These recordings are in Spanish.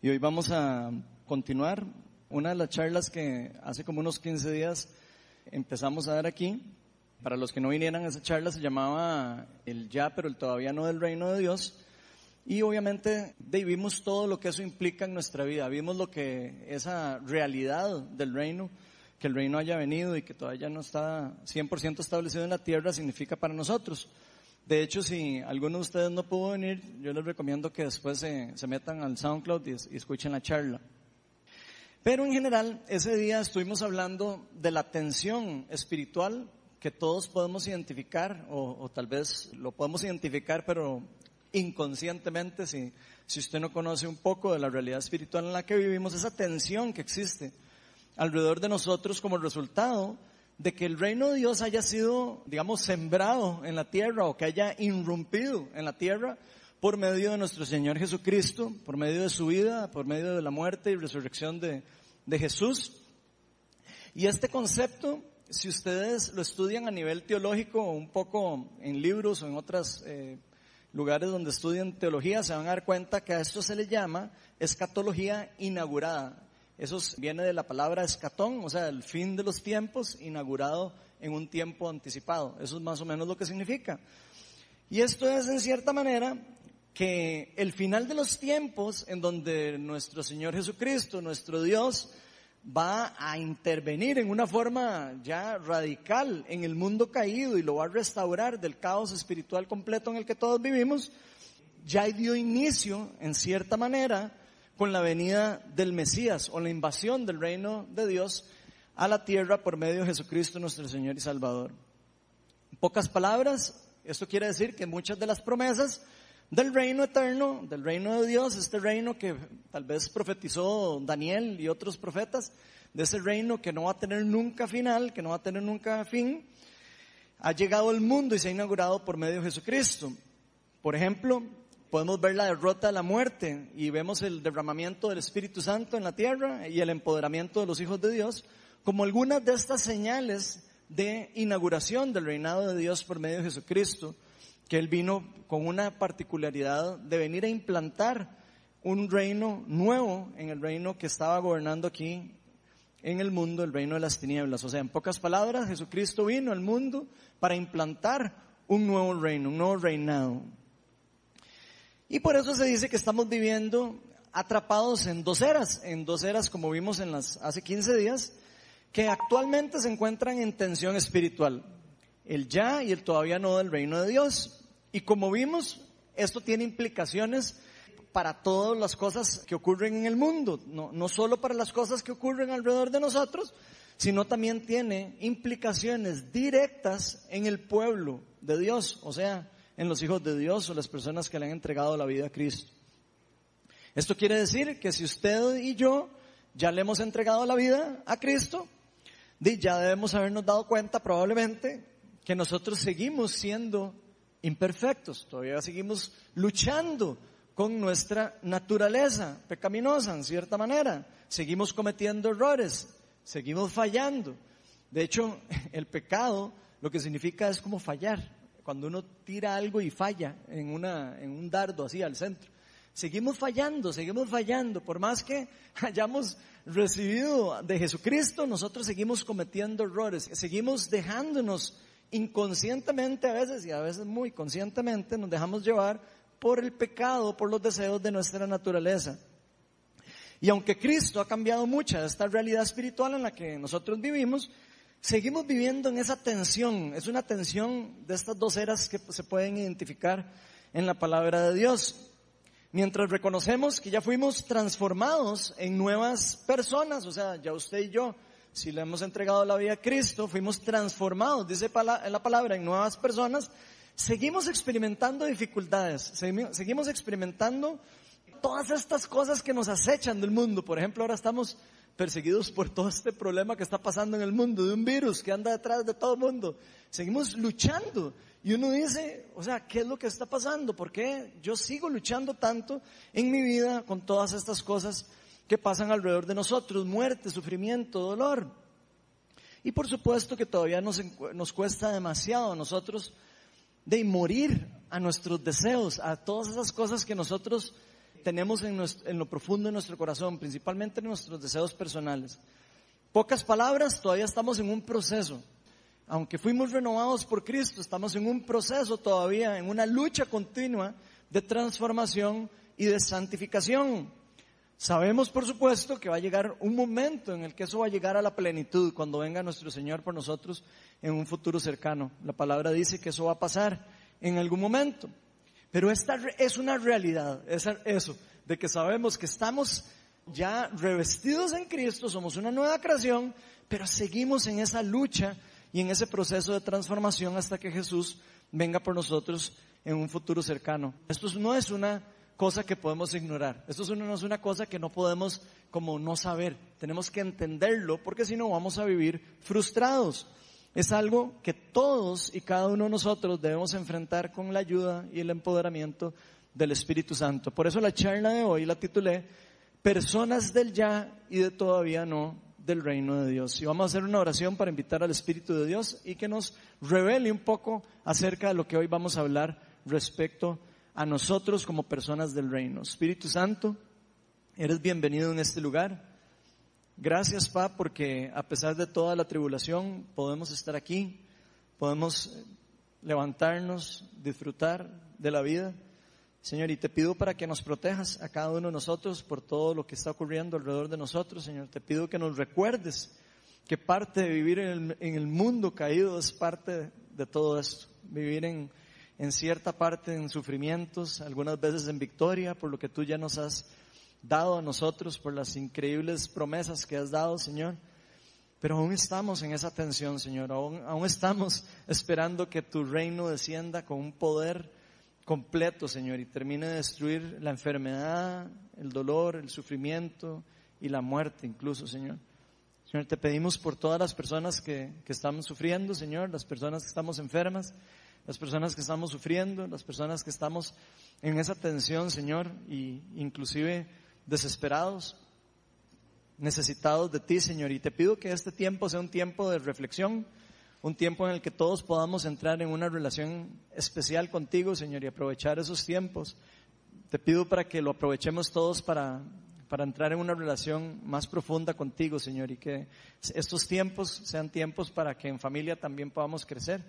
Y hoy vamos a continuar una de las charlas que hace como unos 15 días empezamos a dar aquí. Para los que no vinieran a esa charla se llamaba el ya, pero el todavía no del reino de Dios. Y obviamente vimos todo lo que eso implica en nuestra vida. Vimos lo que esa realidad del reino, que el reino haya venido y que todavía no está 100% establecido en la tierra, significa para nosotros. De hecho, si alguno de ustedes no pudo venir, yo les recomiendo que después se, metan al SoundCloud y, escuchen la charla. Pero en general, ese día estuvimos hablando de la tensión espiritual que todos podemos identificar, o, tal vez lo podemos identificar, pero inconscientemente, si, si usted no conoce un poco de la realidad espiritual en la que vivimos, esa tensión que existe alrededor de nosotros como resultado de que el reino de Dios haya sido, digamos, sembrado en la tierra o que haya irrumpido en la tierra por medio de nuestro Señor Jesucristo, por medio de su vida, por medio de la muerte y resurrección de, Jesús. Y este concepto, si ustedes lo estudian a nivel teológico, un poco en libros o en otros eh, lugares donde estudian teología, se van a dar cuenta que a esto se le llama escatología inaugurada. Eso viene de la palabra escatón, o sea, el fin de los tiempos inaugurado en un tiempo anticipado. Eso es más o menos lo que significa. Y esto es en cierta manera que el final de los tiempos en donde nuestro Señor Jesucristo, nuestro Dios, va a intervenir en una forma ya radical en el mundo caído y lo va a restaurar del caos espiritual completo en el que todos vivimos, ya dio inicio, en cierta manera, con la venida del Mesías o la invasión del reino de Dios a la tierra por medio de Jesucristo nuestro Señor y Salvador. En pocas palabras, esto quiere decir que muchas de las promesas del reino eterno, del reino de Dios, este reino que tal vez profetizó Daniel y otros profetas, de ese reino que no va a tener nunca final, que no va a tener nunca fin, ha llegado al mundo y se ha inaugurado por medio de Jesucristo. Por ejemplo, podemos ver la derrota de la muerte y vemos el derramamiento del Espíritu Santo en la tierra y el empoderamiento de los hijos de Dios como algunas de estas señales de inauguración del reinado de Dios por medio de Jesucristo, que Él vino con una particularidad de venir a implantar un reino nuevo en el reino que estaba gobernando aquí en el mundo, el reino de las tinieblas. O sea, en pocas palabras, Jesucristo vino al mundo para implantar un nuevo reino, un nuevo reinado. Y por eso se dice que estamos viviendo atrapados en dos eras, en dos eras como vimos en las hace 15 días, que actualmente se encuentran en tensión espiritual. El ya y el todavía no del reino de Dios. Y como vimos, esto tiene implicaciones para todas las cosas que ocurren en el mundo, no, no solo para las cosas que ocurren alrededor de nosotros, sino también tiene implicaciones directas en el pueblo de Dios, o sea, en los hijos de Dios o las personas que le han entregado la vida a Cristo. Esto quiere decir que si usted y yo ya le hemos entregado la vida a Cristo, ya debemos habernos dado cuenta probablemente que nosotros seguimos siendo imperfectos, todavía seguimos luchando con nuestra naturaleza pecaminosa en cierta manera, seguimos cometiendo errores, seguimos fallando. De hecho, el pecado lo que significa es como fallar cuando uno tira algo y falla en, una, en un dardo así al centro. Seguimos fallando, seguimos fallando. Por más que hayamos recibido de Jesucristo, nosotros seguimos cometiendo errores. Seguimos dejándonos inconscientemente a veces y a veces muy conscientemente nos dejamos llevar por el pecado, por los deseos de nuestra naturaleza. Y aunque Cristo ha cambiado mucha de esta realidad espiritual en la que nosotros vivimos, Seguimos viviendo en esa tensión, es una tensión de estas dos eras que se pueden identificar en la palabra de Dios. Mientras reconocemos que ya fuimos transformados en nuevas personas, o sea, ya usted y yo, si le hemos entregado la vida a Cristo, fuimos transformados, dice la palabra, en nuevas personas, seguimos experimentando dificultades, seguimos experimentando todas estas cosas que nos acechan del mundo. Por ejemplo, ahora estamos perseguidos por todo este problema que está pasando en el mundo, de un virus que anda detrás de todo el mundo. Seguimos luchando. Y uno dice, o sea, ¿qué es lo que está pasando? ¿Por qué yo sigo luchando tanto en mi vida con todas estas cosas que pasan alrededor de nosotros? Muerte, sufrimiento, dolor. Y por supuesto que todavía nos, nos cuesta demasiado a nosotros de morir a nuestros deseos, a todas esas cosas que nosotros tenemos en, en lo profundo de nuestro corazón, principalmente en nuestros deseos personales. Pocas palabras, todavía estamos en un proceso. Aunque fuimos renovados por Cristo, estamos en un proceso todavía, en una lucha continua de transformación y de santificación. Sabemos, por supuesto, que va a llegar un momento en el que eso va a llegar a la plenitud cuando venga nuestro Señor por nosotros en un futuro cercano. La palabra dice que eso va a pasar en algún momento. Pero esta es una realidad, es eso, de que sabemos que estamos ya revestidos en Cristo, somos una nueva creación, pero seguimos en esa lucha y en ese proceso de transformación hasta que Jesús venga por nosotros en un futuro cercano. Esto no es una cosa que podemos ignorar. Esto no es una cosa que no podemos como no saber. Tenemos que entenderlo porque si no vamos a vivir frustrados. Es algo que todos y cada uno de nosotros debemos enfrentar con la ayuda y el empoderamiento del Espíritu Santo. Por eso la charla de hoy la titulé Personas del ya y de todavía no del reino de Dios. Y vamos a hacer una oración para invitar al Espíritu de Dios y que nos revele un poco acerca de lo que hoy vamos a hablar respecto a nosotros como personas del reino. Espíritu Santo, eres bienvenido en este lugar. Gracias, Pa, porque a pesar de toda la tribulación podemos estar aquí, podemos levantarnos, disfrutar de la vida. Señor, y te pido para que nos protejas a cada uno de nosotros por todo lo que está ocurriendo alrededor de nosotros, Señor. Te pido que nos recuerdes que parte de vivir en el, mundo caído es parte de todo esto. Vivir en, en cierta parte en sufrimientos, algunas veces en victoria, por lo que tú ya nos has dado a nosotros, por las increíbles promesas que has dado, Señor. Pero aún estamos en esa tensión, Señor. Aún, aún estamos esperando que tu reino descienda con un poder completo, Señor, y termine de destruir la enfermedad, el dolor, el sufrimiento y la muerte incluso, Señor. Señor, te pedimos por todas las personas que, que estamos sufriendo, Señor, las personas que estamos enfermas, las personas que estamos sufriendo, las personas que estamos en esa tensión, Señor, y inclusive desesperados, necesitados de ti, Señor. Y te pido que este tiempo sea un tiempo de reflexión, un tiempo en el que todos podamos entrar en una relación especial contigo, Señor, y aprovechar esos tiempos. Te pido para que lo aprovechemos todos para, para entrar en una relación más profunda contigo, Señor, y que estos tiempos sean tiempos para que en familia también podamos crecer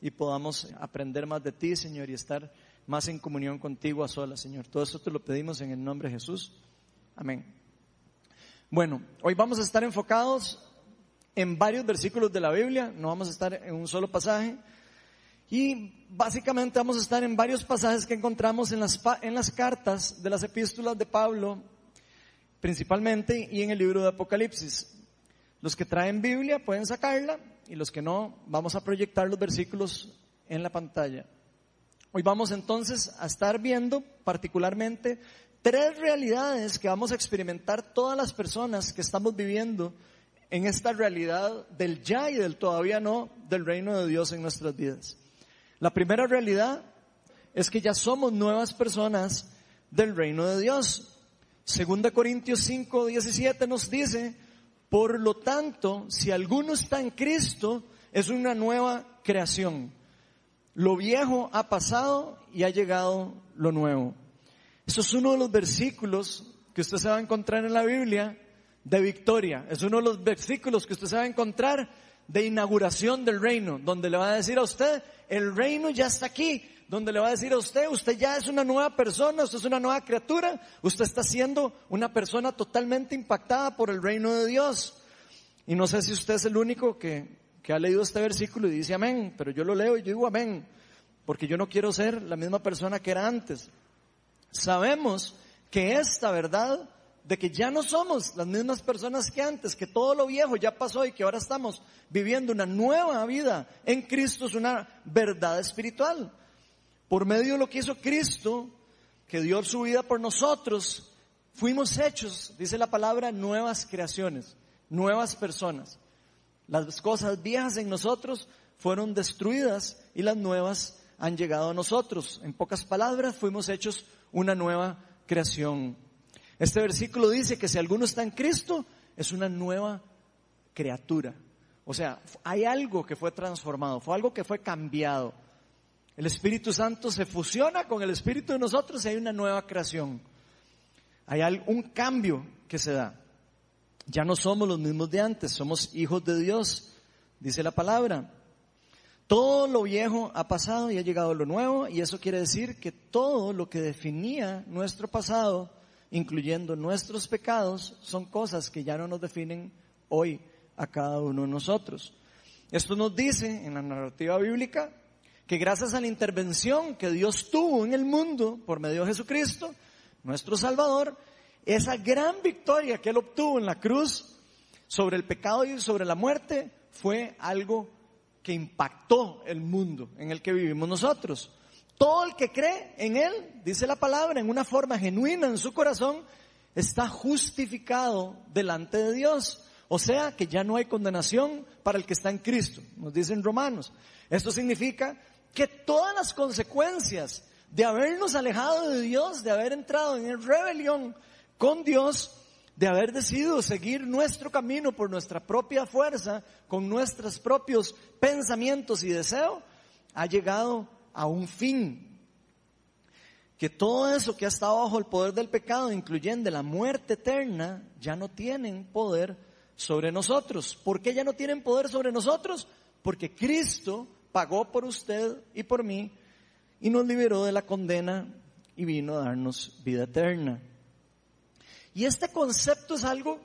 y podamos aprender más de ti, Señor, y estar más en comunión contigo a solas, Señor. Todo esto te lo pedimos en el nombre de Jesús. Amén. Bueno, hoy vamos a estar enfocados en varios versículos de la Biblia, no vamos a estar en un solo pasaje. Y básicamente vamos a estar en varios pasajes que encontramos en las, en las cartas de las epístolas de Pablo, principalmente, y en el libro de Apocalipsis. Los que traen Biblia pueden sacarla y los que no, vamos a proyectar los versículos en la pantalla. Hoy vamos entonces a estar viendo particularmente tres realidades que vamos a experimentar todas las personas que estamos viviendo en esta realidad del ya y del todavía no del reino de Dios en nuestras vidas. La primera realidad es que ya somos nuevas personas del reino de Dios. Segunda Corintios 5, 17 nos dice, por lo tanto, si alguno está en Cristo, es una nueva creación. Lo viejo ha pasado y ha llegado lo nuevo. Eso es uno de los versículos que usted se va a encontrar en la Biblia de victoria. Es uno de los versículos que usted se va a encontrar de inauguración del reino, donde le va a decir a usted, el reino ya está aquí, donde le va a decir a usted, usted ya es una nueva persona, usted es una nueva criatura, usted está siendo una persona totalmente impactada por el reino de Dios. Y no sé si usted es el único que, que ha leído este versículo y dice amén, pero yo lo leo y yo digo amén, porque yo no quiero ser la misma persona que era antes. Sabemos que esta verdad de que ya no somos las mismas personas que antes, que todo lo viejo ya pasó y que ahora estamos viviendo una nueva vida en Cristo es una verdad espiritual. Por medio de lo que hizo Cristo, que dio su vida por nosotros, fuimos hechos, dice la palabra, nuevas creaciones, nuevas personas. Las cosas viejas en nosotros fueron destruidas y las nuevas han llegado a nosotros. En pocas palabras, fuimos hechos una nueva creación. Este versículo dice que si alguno está en Cristo, es una nueva criatura. O sea, hay algo que fue transformado, fue algo que fue cambiado. El Espíritu Santo se fusiona con el Espíritu de nosotros y hay una nueva creación. hay un cambio que se da. Ya no somos los mismos de antes, somos hijos de Dios, dice la palabra. Todo lo viejo ha pasado y ha llegado lo nuevo y eso quiere decir que todo lo que definía nuestro pasado, incluyendo nuestros pecados, son cosas que ya no nos definen hoy a cada uno de nosotros. Esto nos dice en la narrativa bíblica que gracias a la intervención que Dios tuvo en el mundo por medio de Jesucristo, nuestro Salvador, esa gran victoria que Él obtuvo en la cruz sobre el pecado y sobre la muerte fue algo que impactó el mundo en el que vivimos nosotros. Todo el que cree en Él, dice la palabra, en una forma genuina en su corazón, está justificado delante de Dios. O sea que ya no hay condenación para el que está en Cristo, nos dicen romanos. Esto significa que todas las consecuencias de habernos alejado de Dios, de haber entrado en rebelión con Dios, de haber decidido seguir nuestro camino por nuestra propia fuerza, con nuestros propios pensamientos y deseos, ha llegado a un fin. Que todo eso que ha estado bajo el poder del pecado, incluyendo la muerte eterna, ya no tienen poder sobre nosotros. ¿Por qué ya no tienen poder sobre nosotros? Porque Cristo pagó por usted y por mí y nos liberó de la condena y vino a darnos vida eterna. Y este concepto es algo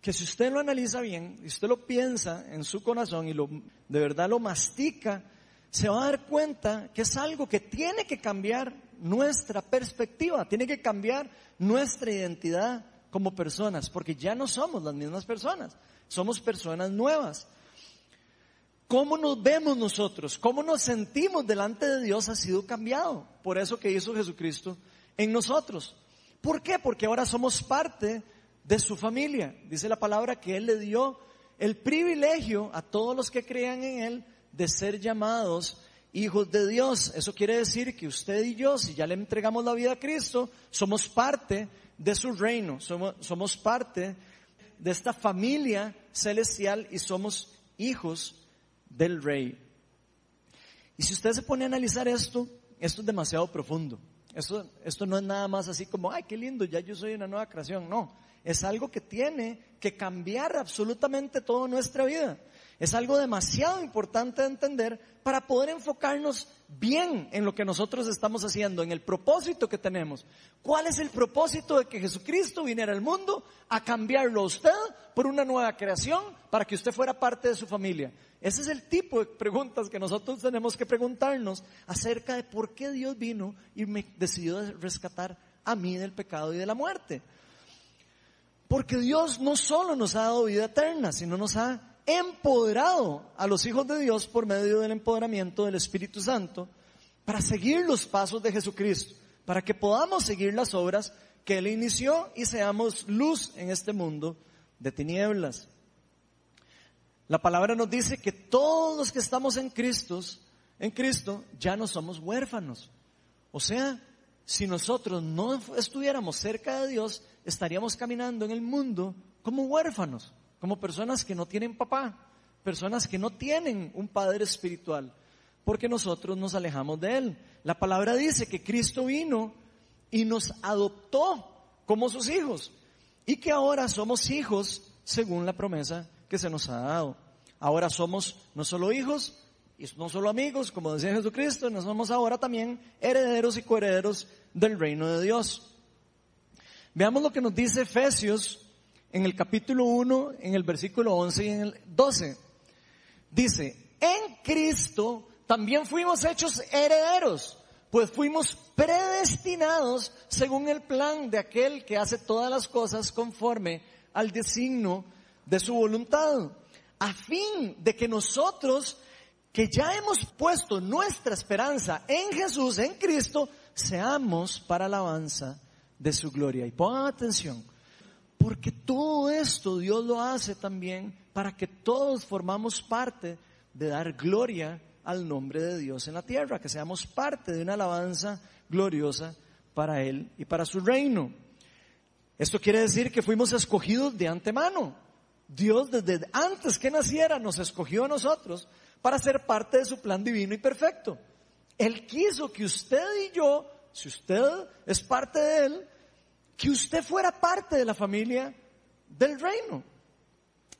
que si usted lo analiza bien, y usted lo piensa en su corazón y lo, de verdad lo mastica, se va a dar cuenta que es algo que tiene que cambiar nuestra perspectiva, tiene que cambiar nuestra identidad como personas, porque ya no somos las mismas personas, somos personas nuevas. ¿Cómo nos vemos nosotros? ¿Cómo nos sentimos delante de Dios ha sido cambiado? Por eso que hizo Jesucristo en nosotros. ¿Por qué? Porque ahora somos parte de su familia. Dice la palabra que Él le dio el privilegio a todos los que crean en Él de ser llamados hijos de Dios. Eso quiere decir que usted y yo, si ya le entregamos la vida a Cristo, somos parte de su reino, somos, somos parte de esta familia celestial y somos hijos del rey. Y si usted se pone a analizar esto, esto es demasiado profundo. Esto, esto no es nada más así como, ay, qué lindo, ya yo soy una nueva creación. No, es algo que tiene que cambiar absolutamente toda nuestra vida. Es algo demasiado importante de entender para poder enfocarnos bien en lo que nosotros estamos haciendo, en el propósito que tenemos. ¿Cuál es el propósito de que Jesucristo viniera al mundo a cambiarlo a usted por una nueva creación para que usted fuera parte de su familia? Ese es el tipo de preguntas que nosotros tenemos que preguntarnos acerca de por qué Dios vino y me decidió rescatar a mí del pecado y de la muerte. Porque Dios no solo nos ha dado vida eterna, sino nos ha empoderado a los hijos de Dios por medio del empoderamiento del Espíritu Santo para seguir los pasos de Jesucristo, para que podamos seguir las obras que Él inició y seamos luz en este mundo de tinieblas. La palabra nos dice que todos los que estamos en Cristo, en Cristo, ya no somos huérfanos. O sea, si nosotros no estuviéramos cerca de Dios, estaríamos caminando en el mundo como huérfanos, como personas que no tienen papá, personas que no tienen un padre espiritual, porque nosotros nos alejamos de Él. La palabra dice que Cristo vino y nos adoptó como sus hijos y que ahora somos hijos según la promesa que se nos ha dado. Ahora somos no solo hijos y no solo amigos, como decía Jesucristo, no somos ahora también herederos y coherederos del reino de Dios. Veamos lo que nos dice Efesios en el capítulo 1, en el versículo 11 y en el 12. Dice, en Cristo también fuimos hechos herederos, pues fuimos predestinados según el plan de aquel que hace todas las cosas conforme al designio de su voluntad, a fin de que nosotros, que ya hemos puesto nuestra esperanza en Jesús, en Cristo, seamos para alabanza de su gloria. Y pongan atención, porque todo esto Dios lo hace también para que todos formamos parte de dar gloria al nombre de Dios en la tierra, que seamos parte de una alabanza gloriosa para Él y para su reino. Esto quiere decir que fuimos escogidos de antemano. Dios desde antes que naciera nos escogió a nosotros para ser parte de su plan divino y perfecto. Él quiso que usted y yo, si usted es parte de Él, que usted fuera parte de la familia del reino.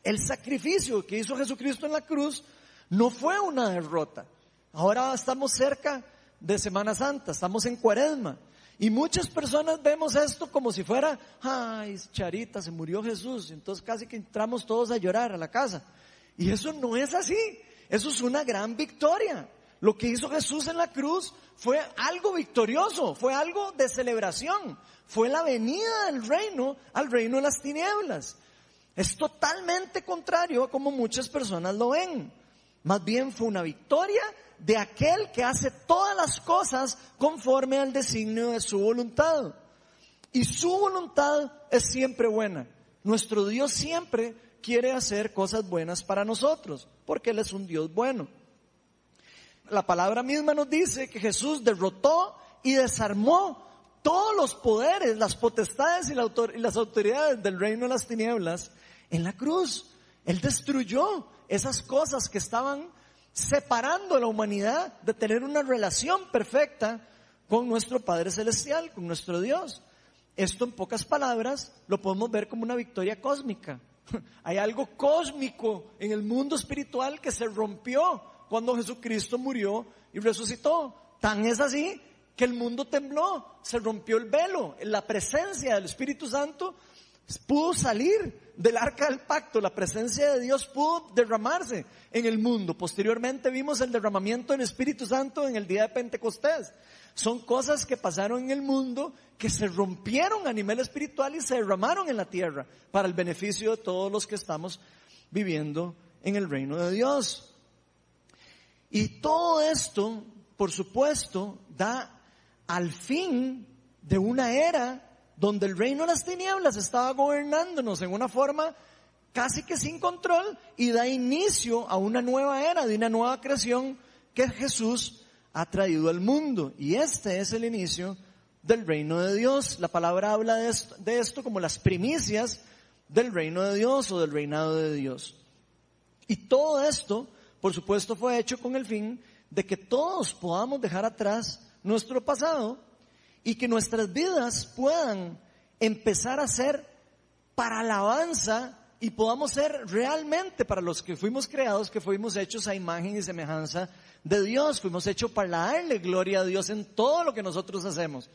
El sacrificio que hizo Jesucristo en la cruz no fue una derrota. Ahora estamos cerca de Semana Santa, estamos en Cuaresma. Y muchas personas vemos esto como si fuera, ay, Charita, se murió Jesús. Entonces casi que entramos todos a llorar a la casa. Y eso no es así. Eso es una gran victoria. Lo que hizo Jesús en la cruz fue algo victorioso, fue algo de celebración, fue la venida del reino al reino de las tinieblas. Es totalmente contrario a como muchas personas lo ven. Más bien fue una victoria de aquel que hace todas las cosas conforme al designio de su voluntad. Y su voluntad es siempre buena. Nuestro Dios siempre quiere hacer cosas buenas para nosotros, porque Él es un Dios bueno. La palabra misma nos dice que Jesús derrotó y desarmó todos los poderes, las potestades y, las autoridades del reino de las tinieblas en la cruz. Él destruyó esas cosas que estaban separando a la humanidad de tener una relación perfecta con nuestro Padre Celestial, con nuestro Dios. Esto en pocas palabras lo podemos ver como una victoria cósmica. Hay algo cósmico en el mundo espiritual que se rompió cuando Jesucristo murió y resucitó. Tan es así que el mundo tembló, se rompió el velo, la presencia del Espíritu Santo pudo salir del arca del pacto, la presencia de Dios pudo derramarse en el mundo. Posteriormente vimos el derramamiento del Espíritu Santo en el día de Pentecostés. Son cosas que pasaron en el mundo que se rompieron a nivel espiritual y se derramaron en la tierra para el beneficio de todos los que estamos viviendo en el reino de Dios. Y todo esto, por supuesto, da al fin de una era donde el reino de las tinieblas estaba gobernándonos en una forma casi que sin control y da inicio a una nueva era, de una nueva creación que Jesús ha traído al mundo. Y este es el inicio del reino de Dios. La palabra habla de esto, de esto como las primicias del reino de Dios o del reinado de Dios. Y todo esto, por supuesto, fue hecho con el fin de que todos podamos dejar atrás nuestro pasado y que nuestras vidas puedan empezar a ser para alabanza y podamos ser realmente para los que fuimos creados, que fuimos hechos a imagen y semejanza de Dios, fuimos hechos para darle gloria a Dios en todo lo que nosotros hacemos.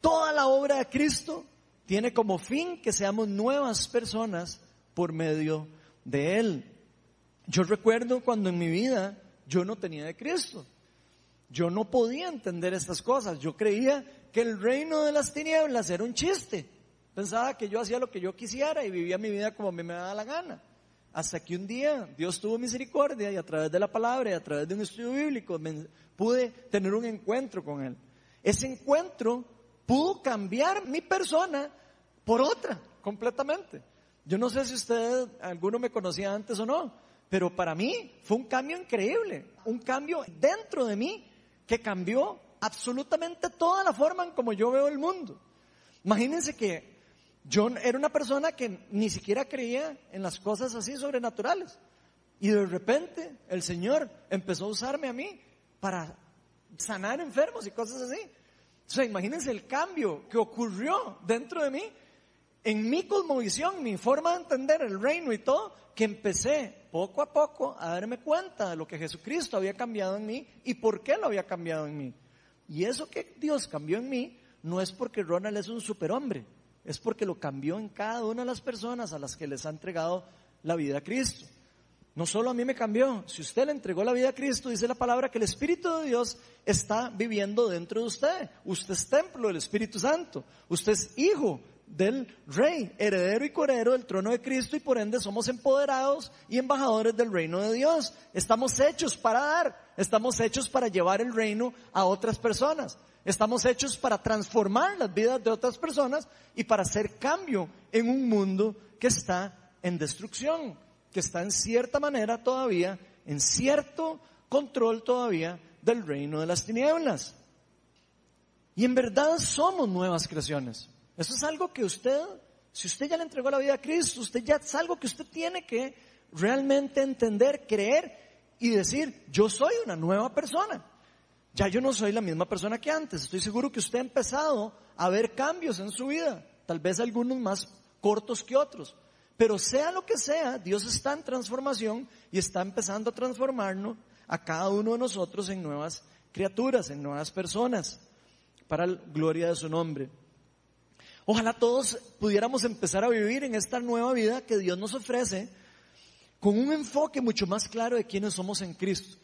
Toda la obra de Cristo tiene como fin que seamos nuevas personas por medio de Él. Yo recuerdo cuando en mi vida yo no tenía de Cristo. Yo no podía entender estas cosas. Yo creía que el reino de las tinieblas era un chiste. Pensaba que yo hacía lo que yo quisiera y vivía mi vida como a mí me daba la gana. Hasta que un día Dios tuvo misericordia y a través de la palabra y a través de un estudio bíblico pude tener un encuentro con Él. Ese encuentro pudo cambiar mi persona por otra, completamente. Yo no sé si usted, alguno me conocía antes o no, pero para mí fue un cambio increíble, un cambio dentro de mí que cambió absolutamente toda la forma en como yo veo el mundo. Imagínense que yo era una persona que ni siquiera creía en las cosas así sobrenaturales. Y de repente el Señor empezó a usarme a mí para sanar enfermos y cosas así. O sea, imagínense el cambio que ocurrió dentro de mí, en mi cosmovisión, mi forma de entender el reino y todo, que empecé poco a poco a darme cuenta de lo que Jesucristo había cambiado en mí y por qué lo había cambiado en mí. Y eso que Dios cambió en mí no es porque Ronald es un superhombre, es porque lo cambió en cada una de las personas a las que les ha entregado la vida a Cristo. No solo a mí me cambió, si usted le entregó la vida a Cristo, dice la palabra que el Espíritu de Dios está viviendo dentro de usted. Usted es templo del Espíritu Santo, usted es hijo del rey, heredero y coheredero del trono de Cristo y por ende somos empoderados y embajadores del reino de Dios. Estamos hechos para dar, estamos hechos para llevar el reino a otras personas, estamos hechos para transformar las vidas de otras personas y para hacer cambio en un mundo que está en destrucción, que está en cierta manera todavía, en cierto control todavía del reino de las tinieblas. Y en verdad somos nuevas creaciones. Eso es algo que usted, si usted ya le entregó la vida a Cristo, usted ya es algo que usted tiene que realmente entender, creer y decir, yo soy una nueva persona. Ya yo no soy la misma persona que antes. Estoy seguro que usted ha empezado a ver cambios en su vida. tal vez algunos más cortos que otros. Pero sea lo que sea, Dios está en transformación y está empezando a transformarnos a cada uno de nosotros en nuevas criaturas, en nuevas personas, para la gloria de su nombre. Ojalá todos pudiéramos empezar a vivir en esta nueva vida que Dios nos ofrece con un enfoque mucho más claro de quiénes somos en Cristo.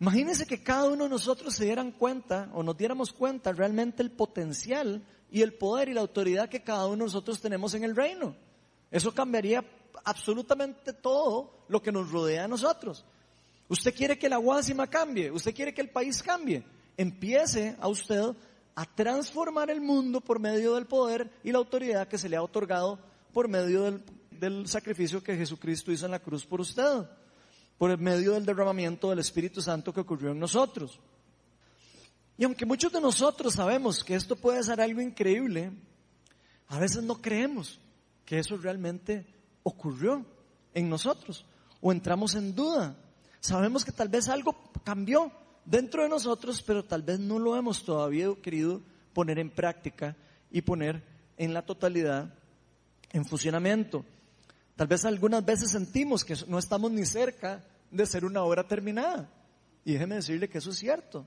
Imagínense que cada uno de nosotros se dieran cuenta o nos diéramos cuenta realmente el potencial y el poder y la autoridad que cada uno de nosotros tenemos en el reino. Eso cambiaría absolutamente todo lo que nos rodea a nosotros. Usted quiere que la Guasima cambie, usted quiere que el país cambie. Empiece a usted a transformar el mundo por medio del poder y la autoridad que se le ha otorgado por medio del, del sacrificio que Jesucristo hizo en la cruz por usted por el medio del derramamiento del Espíritu Santo que ocurrió en nosotros. Y aunque muchos de nosotros sabemos que esto puede ser algo increíble, a veces no creemos que eso realmente ocurrió en nosotros o entramos en duda. Sabemos que tal vez algo cambió dentro de nosotros, pero tal vez no lo hemos todavía querido poner en práctica y poner en la totalidad en funcionamiento. Tal vez algunas veces sentimos que no estamos ni cerca de ser una obra terminada. Y déjeme decirle que eso es cierto.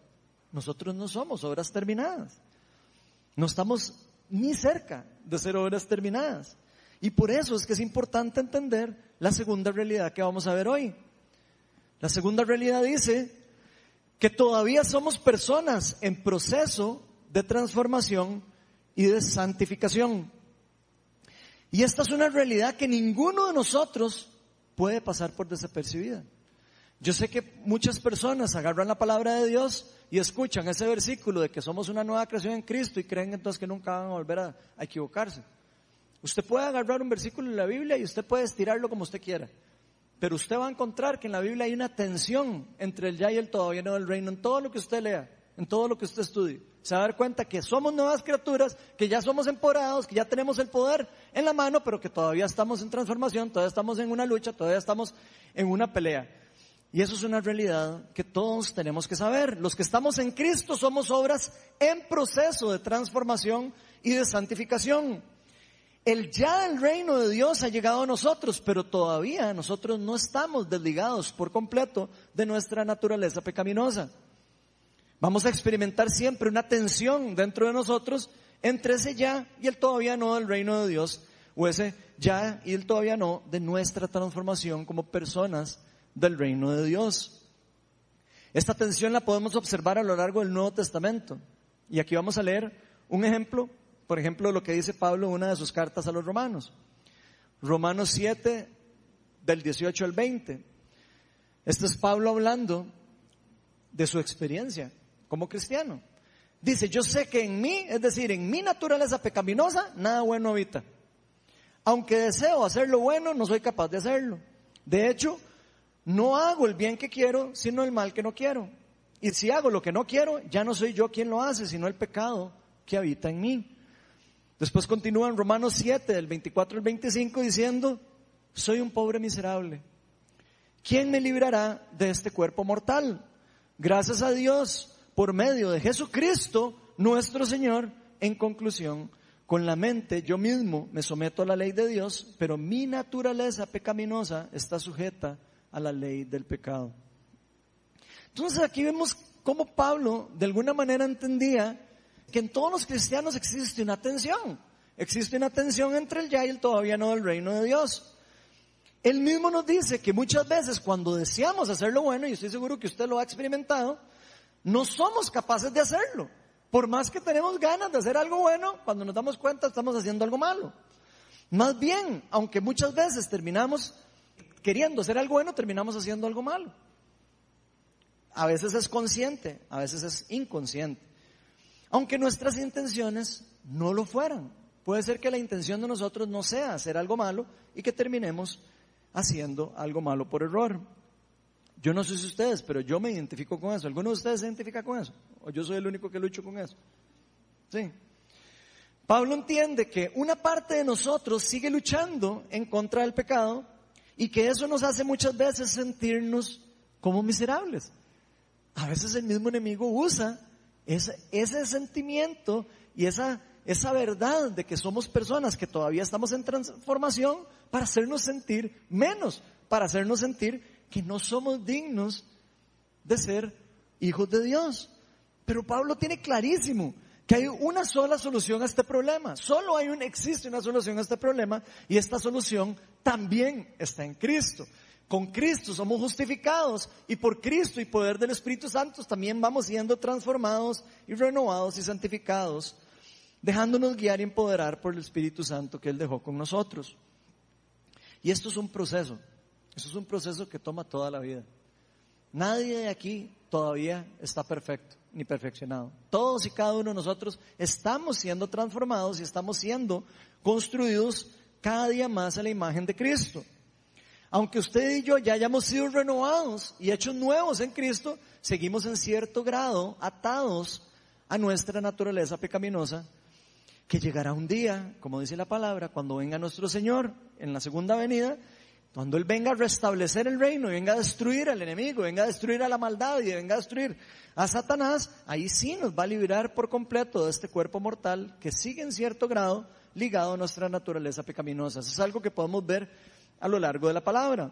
Nosotros no somos obras terminadas. No estamos ni cerca de ser obras terminadas. Y por eso es que es importante entender la segunda realidad que vamos a ver hoy. La segunda realidad dice que todavía somos personas en proceso de transformación y de santificación. Y esta es una realidad que ninguno de nosotros puede pasar por desapercibida. Yo sé que muchas personas agarran la palabra de Dios y escuchan ese versículo de que somos una nueva creación en Cristo y creen entonces que nunca van a volver a, equivocarse. Usted puede agarrar un versículo en la Biblia y usted puede estirarlo como usted quiera. Pero usted va a encontrar que en la Biblia hay una tensión entre el ya y el todavía no del reino en todo lo que usted lea, en todo lo que usted estudie se va a dar cuenta que somos nuevas criaturas, que ya somos empoderados, que ya tenemos el poder en la mano, pero que todavía estamos en transformación, todavía estamos en una lucha, todavía estamos en una pelea. Y eso es una realidad que todos tenemos que saber. Los que estamos en Cristo somos obras en proceso de transformación y de santificación. El ya el reino de Dios ha llegado a nosotros, pero todavía nosotros no estamos desligados por completo de nuestra naturaleza pecaminosa. Vamos a experimentar siempre una tensión dentro de nosotros entre ese ya y el todavía no del reino de Dios, o ese ya y el todavía no de nuestra transformación como personas del reino de Dios. Esta tensión la podemos observar a lo largo del Nuevo Testamento. Y aquí vamos a leer un ejemplo, por ejemplo, lo que dice Pablo en una de sus cartas a los romanos. Romanos 7, del 18 al 20. Este es Pablo hablando de su experiencia como cristiano. Dice, yo sé que en mí, es decir, en mi naturaleza pecaminosa, nada bueno habita. Aunque deseo hacer lo bueno, no soy capaz de hacerlo. De hecho, no hago el bien que quiero, sino el mal que no quiero. Y si hago lo que no quiero, ya no soy yo quien lo hace, sino el pecado que habita en mí. Después continúa Romanos 7, del 24 al 25, diciendo, soy un pobre miserable. ¿Quién me librará de este cuerpo mortal? Gracias a Dios por medio de Jesucristo, nuestro Señor, en conclusión, con la mente yo mismo me someto a la ley de Dios, pero mi naturaleza pecaminosa está sujeta a la ley del pecado. Entonces aquí vemos cómo Pablo de alguna manera entendía que en todos los cristianos existe una tensión. Existe una tensión entre el ya y el todavía no del reino de Dios. Él mismo nos dice que muchas veces cuando deseamos hacer lo bueno, y estoy seguro que usted lo ha experimentado, no somos capaces de hacerlo. Por más que tenemos ganas de hacer algo bueno, cuando nos damos cuenta estamos haciendo algo malo. Más bien, aunque muchas veces terminamos queriendo hacer algo bueno, terminamos haciendo algo malo. A veces es consciente, a veces es inconsciente. Aunque nuestras intenciones no lo fueran. Puede ser que la intención de nosotros no sea hacer algo malo y que terminemos haciendo algo malo por error. Yo no sé si ustedes, pero yo me identifico con eso. ¿Alguno de ustedes se identifica con eso? ¿O yo soy el único que lucho con eso? Sí. Pablo entiende que una parte de nosotros sigue luchando en contra del pecado y que eso nos hace muchas veces sentirnos como miserables. A veces el mismo enemigo usa ese, ese sentimiento y esa esa verdad de que somos personas que todavía estamos en transformación para hacernos sentir menos, para hacernos sentir que no somos dignos de ser hijos de Dios. Pero Pablo tiene clarísimo que hay una sola solución a este problema. Solo hay un, existe una solución a este problema y esta solución también está en Cristo. Con Cristo somos justificados y por Cristo y poder del Espíritu Santo también vamos siendo transformados y renovados y santificados, dejándonos guiar y empoderar por el Espíritu Santo que Él dejó con nosotros. Y esto es un proceso, esto es un proceso que toma toda la vida. Nadie de aquí todavía está perfecto ni perfeccionado. Todos y cada uno de nosotros estamos siendo transformados y estamos siendo construidos cada día más a la imagen de Cristo. Aunque usted y yo ya hayamos sido renovados y hechos nuevos en Cristo, seguimos en cierto grado atados a nuestra naturaleza pecaminosa, que llegará un día, como dice la palabra, cuando venga nuestro Señor en la segunda venida, cuando Él venga a restablecer el reino y venga a destruir al enemigo, venga a destruir a la maldad y venga a destruir a Satanás, ahí sí nos va a liberar por completo de este cuerpo mortal que sigue en cierto grado ligado a nuestra naturaleza pecaminosa. Eso es algo que podemos ver a lo largo de la palabra.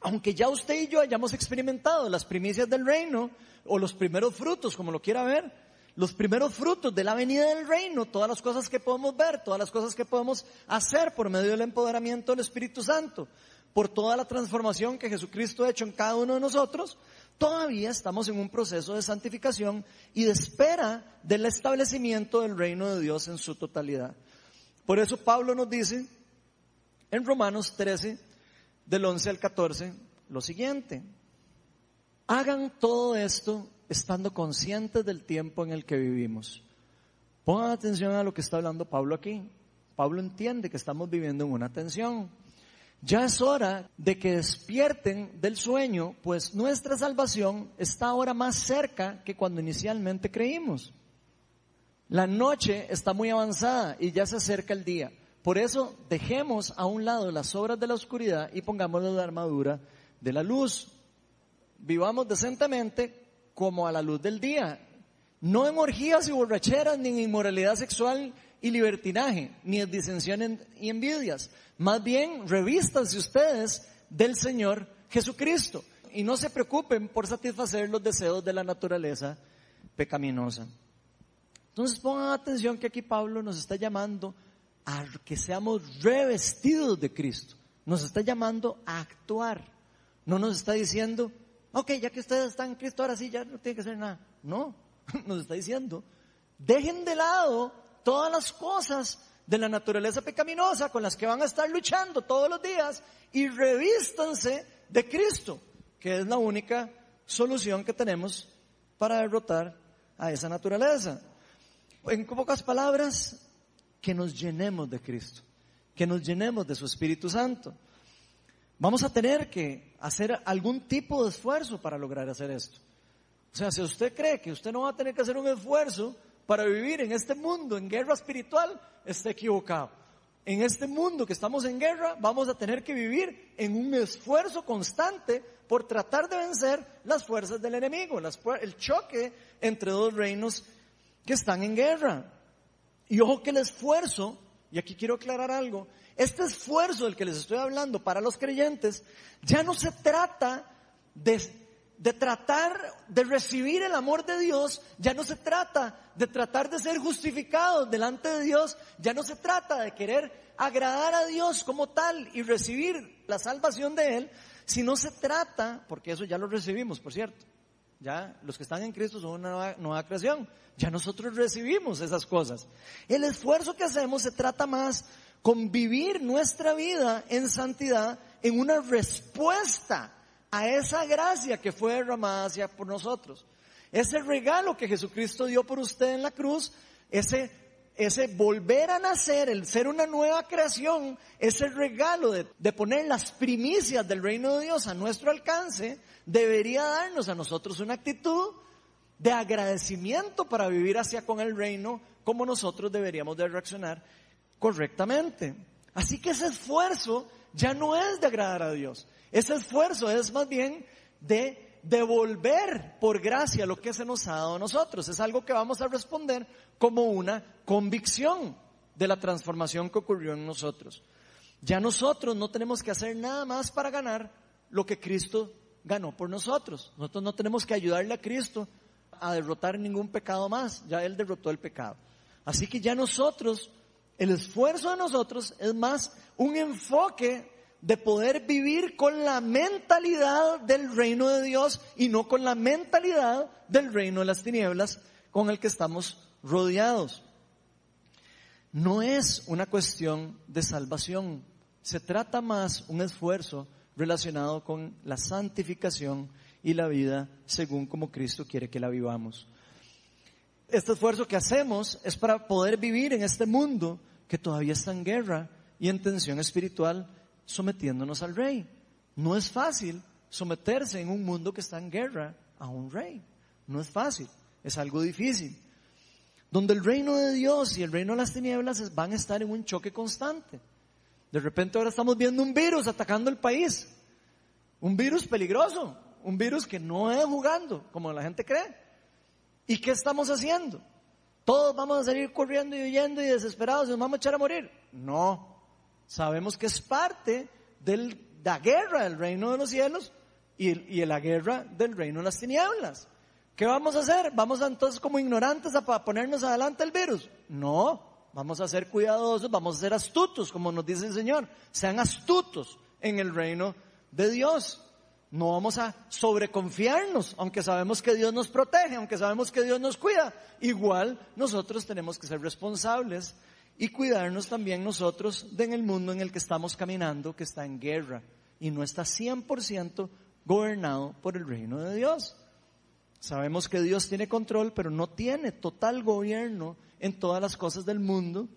Aunque ya usted y yo hayamos experimentado las primicias del reino, o los primeros frutos, como lo quiera ver, los primeros frutos de la venida del reino, todas las cosas que podemos ver, todas las cosas que podemos hacer por medio del empoderamiento del Espíritu Santo, por toda la transformación que Jesucristo ha hecho en cada uno de nosotros, todavía estamos en un proceso de santificación y de espera del establecimiento del reino de Dios en su totalidad. Por eso Pablo nos dice en Romanos 13, del 11 al 14, lo siguiente. Hagan todo esto estando conscientes del tiempo en el que vivimos. Pongan atención a lo que está hablando Pablo aquí. Pablo entiende que estamos viviendo en una tensión. Ya es hora de que despierten del sueño, pues nuestra salvación está ahora más cerca que cuando inicialmente creímos. La noche está muy avanzada y ya se acerca el día. Por eso dejemos a un lado las obras de la oscuridad y pongamos la armadura de la luz. Vivamos decentemente como a la luz del día, no en orgías y borracheras, ni en inmoralidad sexual y libertinaje, ni en disensiones y envidias. Más bien, revístanse ustedes del Señor Jesucristo y no se preocupen por satisfacer los deseos de la naturaleza pecaminosa. Entonces pongan atención que aquí Pablo nos está llamando a que seamos revestidos de Cristo. Nos está llamando a actuar. No nos está diciendo, ok, ya que ustedes están en Cristo, ahora sí, ya no tiene que hacer nada. No, nos está diciendo, dejen de lado todas las cosas de la naturaleza pecaminosa con las que van a estar luchando todos los días y revístanse de Cristo, que es la única solución que tenemos para derrotar a esa naturaleza. En pocas palabras, que nos llenemos de Cristo, que nos llenemos de su Espíritu Santo. Vamos a tener que hacer algún tipo de esfuerzo para lograr hacer esto. O sea, si usted cree que usted no va a tener que hacer un esfuerzo para vivir en este mundo en guerra espiritual, está equivocado. En este mundo que estamos en guerra, vamos a tener que vivir en un esfuerzo constante por tratar de vencer las fuerzas del enemigo, el choque entre dos reinos que están en guerra. Y ojo que el esfuerzo, y aquí quiero aclarar algo, este esfuerzo del que les estoy hablando para los creyentes, ya no se trata de, de tratar de recibir el amor de Dios, ya no se trata de tratar de ser justificados delante de Dios, ya no se trata de querer agradar a Dios como tal y recibir la salvación de Él, sino se trata, porque eso ya lo recibimos, por cierto, ya los que están en Cristo son una nueva, creación. Ya nosotros recibimos esas cosas. El esfuerzo que hacemos se trata más con vivir nuestra vida en santidad en una respuesta a esa gracia que fue derramada hacia por nosotros. Ese regalo que Jesucristo dio por usted en la cruz, ese, ese volver a nacer, el ser una nueva creación, ese regalo de, poner las primicias del reino de Dios a nuestro alcance, debería darnos a nosotros una actitud de agradecimiento para vivir hacia con el reino como nosotros deberíamos de reaccionar correctamente. Así que ese esfuerzo ya no es de agradar a Dios. Ese esfuerzo es más bien de devolver por gracia lo que se nos ha dado a nosotros. Es algo que vamos a responder como una convicción de la transformación que ocurrió en nosotros. Ya nosotros no tenemos que hacer nada más para ganar lo que Cristo ganó por nosotros. Nosotros no tenemos que ayudarle a Cristo a derrotar ningún pecado más. Ya Él derrotó el pecado. Así que ya nosotros, el esfuerzo de nosotros es más un enfoque de poder vivir con la mentalidad del reino de Dios y no con la mentalidad del reino de las tinieblas con el que estamos rodeados. No es una cuestión de salvación, se trata más un esfuerzo relacionado con la santificación y la vida según como Cristo quiere que la vivamos. Este esfuerzo que hacemos es para poder vivir en este mundo que todavía está en guerra y en tensión espiritual sometiéndonos al rey. No es fácil someterse en un mundo que está en guerra a un rey. No es fácil, es algo difícil. Donde el reino de Dios y el reino de las tinieblas van a estar en un choque constante. De repente ahora estamos viendo un virus atacando el país. Un virus peligroso, un virus que no es jugando, como la gente cree. ¿Y qué estamos haciendo? Todos vamos a salir corriendo y huyendo y desesperados y nos vamos a echar a morir. No, sabemos que es parte de la guerra del reino de los cielos y, y la guerra del reino de las tinieblas. ¿Qué vamos a hacer? ¿Vamos a, entonces como ignorantes a ponernos adelante el virus? No, vamos a ser cuidadosos, vamos a ser astutos, como nos dice el Señor. Sean astutos en el reino de Dios. No vamos a sobreconfiarnos, aunque sabemos que Dios nos protege, aunque sabemos que Dios nos cuida. Igual nosotros tenemos que ser responsables y cuidarnos también nosotros de en el mundo en el que estamos caminando, que está en guerra y no está 100% gobernado por el reino de Dios. Sabemos que Dios tiene control, pero no tiene total gobierno en todas las cosas del mundo,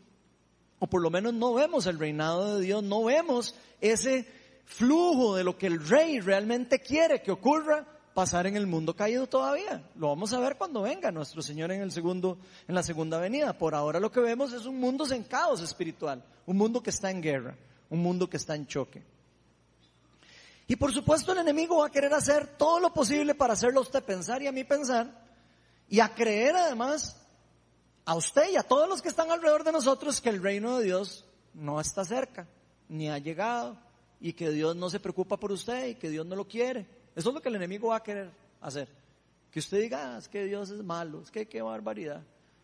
o por lo menos no vemos el reinado de Dios, no vemos ese flujo de lo que el rey realmente quiere que ocurra pasar en el mundo caído todavía. Lo vamos a ver cuando venga nuestro Señor en el segundo, en la segunda venida. Por ahora lo que vemos es un mundo en caos espiritual, un mundo que está en guerra, un mundo que está en choque. Y por supuesto el enemigo va a querer hacer todo lo posible para hacerlo a usted pensar y a mí pensar y a creer además a usted y a todos los que están alrededor de nosotros que el reino de Dios no está cerca, ni ha llegado y que Dios no se preocupa por usted y que Dios no lo quiere eso es lo que el enemigo va a querer hacer. Que usted diga, ah, es que Dios es malo, es que qué barbaridad.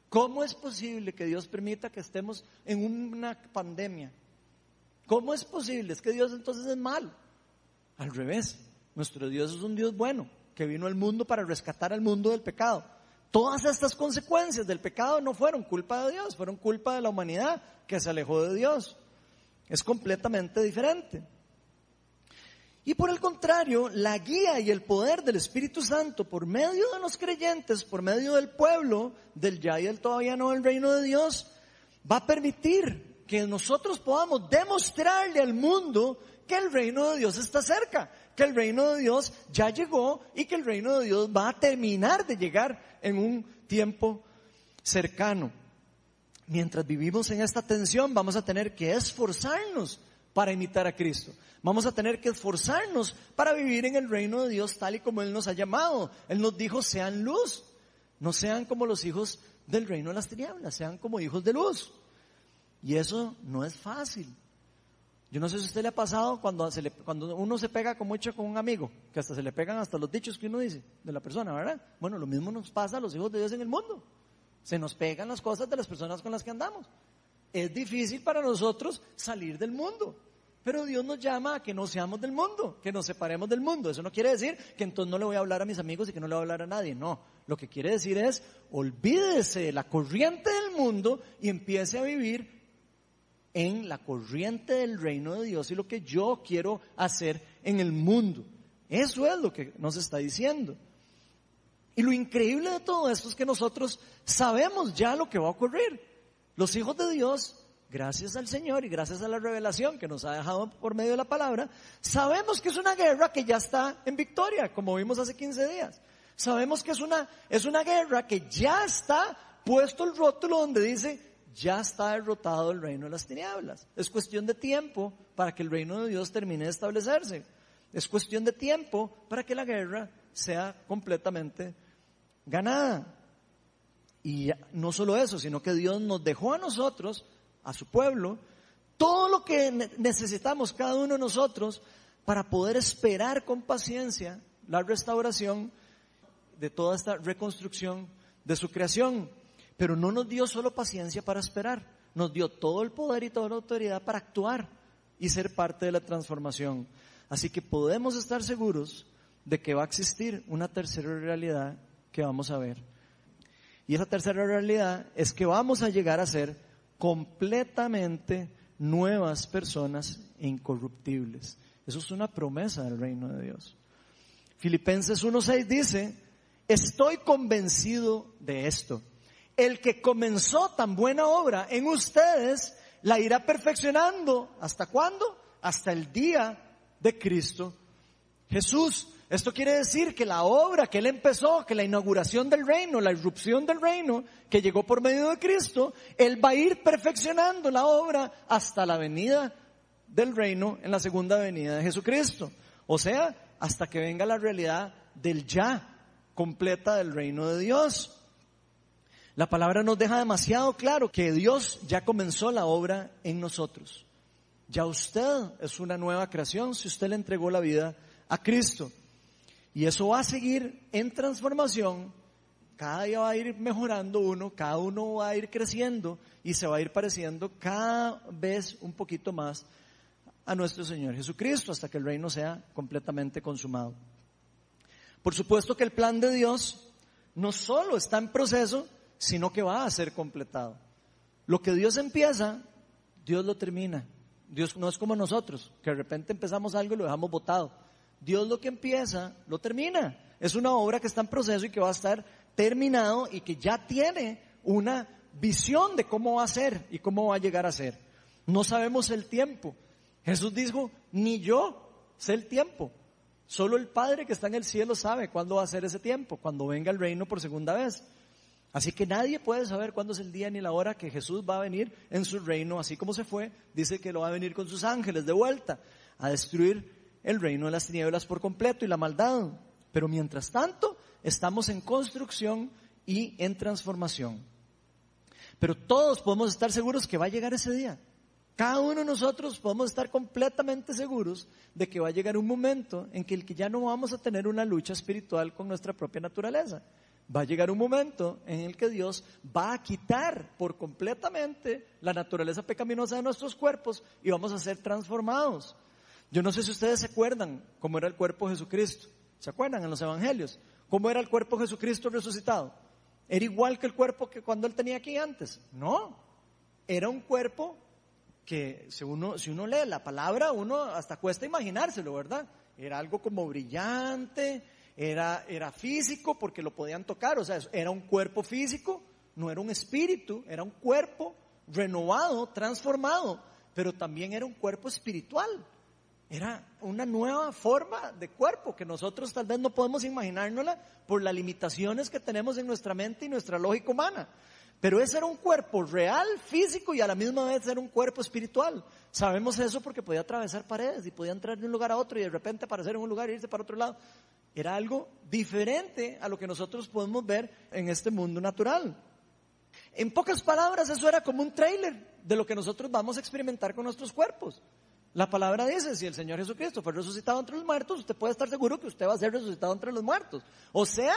¿Cómo es posible que Dios permita que estemos en una pandemia? ¿Cómo es posible? Es que Dios entonces es malo. Al revés, nuestro Dios es un Dios bueno, que vino al mundo para rescatar al mundo del pecado. Todas estas consecuencias del pecado no fueron culpa de Dios, fueron culpa de la humanidad que se alejó de Dios. Es completamente diferente. Y por el contrario, la guía y el poder del Espíritu Santo por medio de los creyentes, por medio del pueblo, del ya y del todavía no del reino de Dios, va a permitir que nosotros podamos demostrarle al mundo que el reino de Dios está cerca, que el reino de Dios ya llegó y que el reino de Dios va a terminar de llegar en un tiempo cercano. Mientras vivimos en esta tensión, vamos a tener que esforzarnos para imitar a Cristo. Vamos a tener que esforzarnos para vivir en el reino de Dios tal y como Él nos ha llamado. Él nos dijo, sean luz. No sean como los hijos del reino de las tinieblas, sean como hijos de luz. Y eso no es fácil. Yo no sé si a usted le ha pasado cuando, se le, cuando uno se pega con mucho con un amigo, que hasta se le pegan hasta los dichos que uno dice de la persona, ¿verdad? Bueno, lo mismo nos pasa a los hijos de Dios en el mundo. Se nos pegan las cosas de las personas con las que andamos. Es difícil para nosotros salir del mundo. Pero Dios nos llama a que no seamos del mundo, que nos separemos del mundo. Eso no quiere decir que entonces no le voy a hablar a mis amigos y que no le voy a hablar a nadie. No, lo que quiere decir es olvídese de la corriente del mundo y empiece a vivir en la corriente del reino de Dios y lo que yo quiero hacer en el mundo. Eso es lo que nos está diciendo. Y lo increíble de todo esto es que nosotros sabemos ya lo que va a ocurrir. Los hijos de Dios gracias al Señor y gracias a la revelación que nos ha dejado por medio de la palabra, sabemos que es una guerra que ya está en victoria, como vimos hace 15 días. Sabemos que es una, es una guerra que ya está puesto el rótulo donde dice, ya está derrotado el reino de las tinieblas. Es cuestión de tiempo para que el reino de Dios termine de establecerse. Es cuestión de tiempo para que la guerra sea completamente ganada. Y no solo eso, sino que Dios nos dejó a nosotros, a su pueblo, todo lo que necesitamos cada uno de nosotros para poder esperar con paciencia la restauración de toda esta reconstrucción de su creación. Pero no nos dio solo paciencia para esperar, nos dio todo el poder y toda la autoridad para actuar y ser parte de la transformación. Así que podemos estar seguros de que va a existir una tercera realidad que vamos a ver. Y esa tercera realidad es que vamos a llegar a ser completamente nuevas personas incorruptibles. Eso es una promesa del reino de Dios. Filipenses 1.6 dice, estoy convencido de esto. El que comenzó tan buena obra en ustedes, la irá perfeccionando. ¿Hasta cuándo? Hasta el día de Cristo Jesús. Esto quiere decir que la obra que Él empezó, que la inauguración del reino, la irrupción del reino, que llegó por medio de Cristo, Él va a ir perfeccionando la obra hasta la venida del reino en la segunda venida de Jesucristo. O sea, hasta que venga la realidad del ya completa del reino de Dios. La palabra nos deja demasiado claro que Dios ya comenzó la obra en nosotros. Ya usted es una nueva creación si usted le entregó la vida a Cristo. Y eso va a seguir en transformación. Cada día va a ir mejorando uno, cada uno va a ir creciendo y se va a ir pareciendo cada vez un poquito más a nuestro Señor Jesucristo hasta que el reino sea completamente consumado. Por supuesto que el plan de Dios no solo está en proceso, sino que va a ser completado. Lo que Dios empieza, Dios lo termina. Dios no es como nosotros, que de repente empezamos algo y lo dejamos botado. Dios lo que empieza, lo termina. Es una obra que está en proceso y que va a estar terminado y que ya tiene una visión de cómo va a ser y cómo va a llegar a ser. No sabemos el tiempo. Jesús dijo, ni yo sé el tiempo. Solo el Padre que está en el cielo sabe cuándo va a ser ese tiempo, cuando venga el reino por segunda vez. Así que nadie puede saber cuándo es el día ni la hora que Jesús va a venir en su reino, así como se fue, dice que lo va a venir con sus ángeles de vuelta a destruir el reino de las tinieblas por completo y la maldad. Pero mientras tanto, estamos en construcción y en transformación. Pero todos podemos estar seguros que va a llegar ese día. Cada uno de nosotros podemos estar completamente seguros de que va a llegar un momento en que el que ya no vamos a tener una lucha espiritual con nuestra propia naturaleza. Va a llegar un momento en el que Dios va a quitar por completamente la naturaleza pecaminosa de nuestros cuerpos y vamos a ser transformados. Yo no sé si ustedes se acuerdan cómo era el cuerpo de Jesucristo. ¿Se acuerdan en los evangelios? ¿Cómo era el cuerpo de Jesucristo resucitado? ¿Era igual que el cuerpo que cuando él tenía aquí antes? No. Era un cuerpo que si uno, si uno lee la palabra, uno hasta cuesta imaginárselo, ¿verdad? Era algo como brillante, era, era físico porque lo podían tocar, o sea, era un cuerpo físico, no era un espíritu, era un cuerpo renovado, transformado, pero también era un cuerpo espiritual. Era una nueva forma de cuerpo que nosotros tal vez no podemos imaginárnosla por las limitaciones que tenemos en nuestra mente y nuestra lógica humana. Pero ese era un cuerpo real, físico y a la misma vez era un cuerpo espiritual. Sabemos eso porque podía atravesar paredes y podía entrar de un lugar a otro y de repente aparecer en un lugar e irse para otro lado. Era algo diferente a lo que nosotros podemos ver en este mundo natural. En pocas palabras, eso era como un trailer de lo que nosotros vamos a experimentar con nuestros cuerpos. La palabra dice, si el Señor Jesucristo fue resucitado entre los muertos, usted puede estar seguro que usted va a ser resucitado entre los muertos. O sea,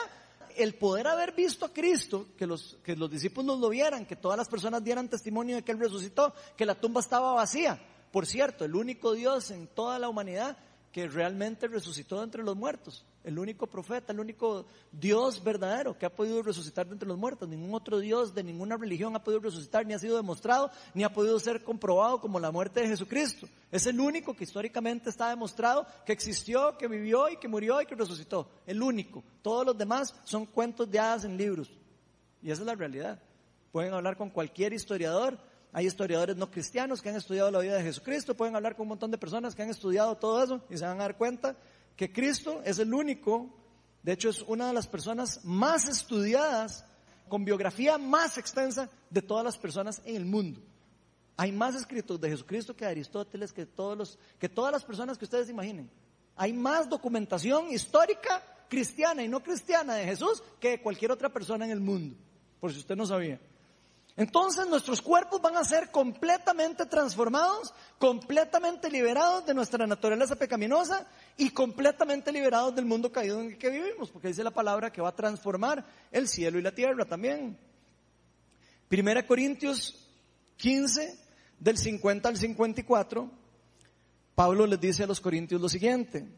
el poder haber visto a Cristo, que los, que los discípulos lo vieran, que todas las personas dieran testimonio de que Él resucitó, que la tumba estaba vacía. Por cierto, el único Dios en toda la humanidad que realmente resucitó entre los muertos el único profeta, el único Dios verdadero que ha podido resucitar de entre los muertos. Ningún otro Dios de ninguna religión ha podido resucitar, ni ha sido demostrado, ni ha podido ser comprobado como la muerte de Jesucristo. Es el único que históricamente está demostrado que existió, que vivió y que murió y que resucitó. El único. Todos los demás son cuentos de hadas en libros. Y esa es la realidad. Pueden hablar con cualquier historiador. Hay historiadores no cristianos que han estudiado la vida de Jesucristo. Pueden hablar con un montón de personas que han estudiado todo eso y se van a dar cuenta que Cristo es el único, de hecho es una de las personas más estudiadas, con biografía más extensa de todas las personas en el mundo. Hay más escritos de Jesucristo que de Aristóteles, que, todos los, que todas las personas que ustedes imaginen. Hay más documentación histórica cristiana y no cristiana de Jesús que de cualquier otra persona en el mundo, por si usted no sabía. Entonces nuestros cuerpos van a ser completamente transformados, completamente liberados de nuestra naturaleza pecaminosa y completamente liberados del mundo caído en el que vivimos, porque dice la palabra que va a transformar el cielo y la tierra también. Primera Corintios 15, del 50 al 54, Pablo les dice a los corintios lo siguiente.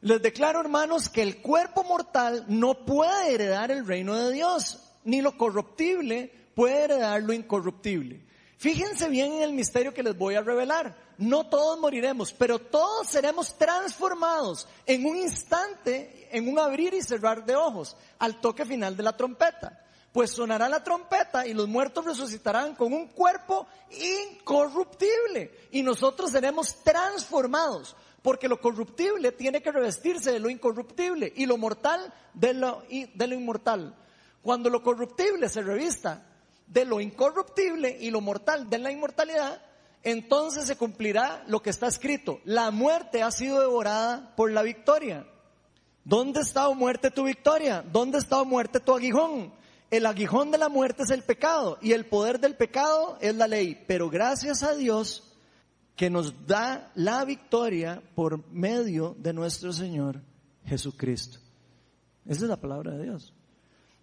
Les declaro, hermanos, que el cuerpo mortal no puede heredar el reino de Dios ni lo corruptible puede heredar lo incorruptible. Fíjense bien en el misterio que les voy a revelar. No todos moriremos, pero todos seremos transformados en un instante, en un abrir y cerrar de ojos, al toque final de la trompeta. Pues sonará la trompeta y los muertos resucitarán con un cuerpo incorruptible y nosotros seremos transformados, porque lo corruptible tiene que revestirse de lo incorruptible y lo mortal de lo, de lo inmortal. Cuando lo corruptible se revista de lo incorruptible y lo mortal de la inmortalidad, entonces se cumplirá lo que está escrito. La muerte ha sido devorada por la victoria. ¿Dónde está, oh muerte, tu victoria? ¿Dónde está, oh muerte, tu aguijón? El aguijón de la muerte es el pecado y el poder del pecado es la ley. Pero gracias a Dios que nos da la victoria por medio de nuestro Señor Jesucristo. Esa es la palabra de Dios.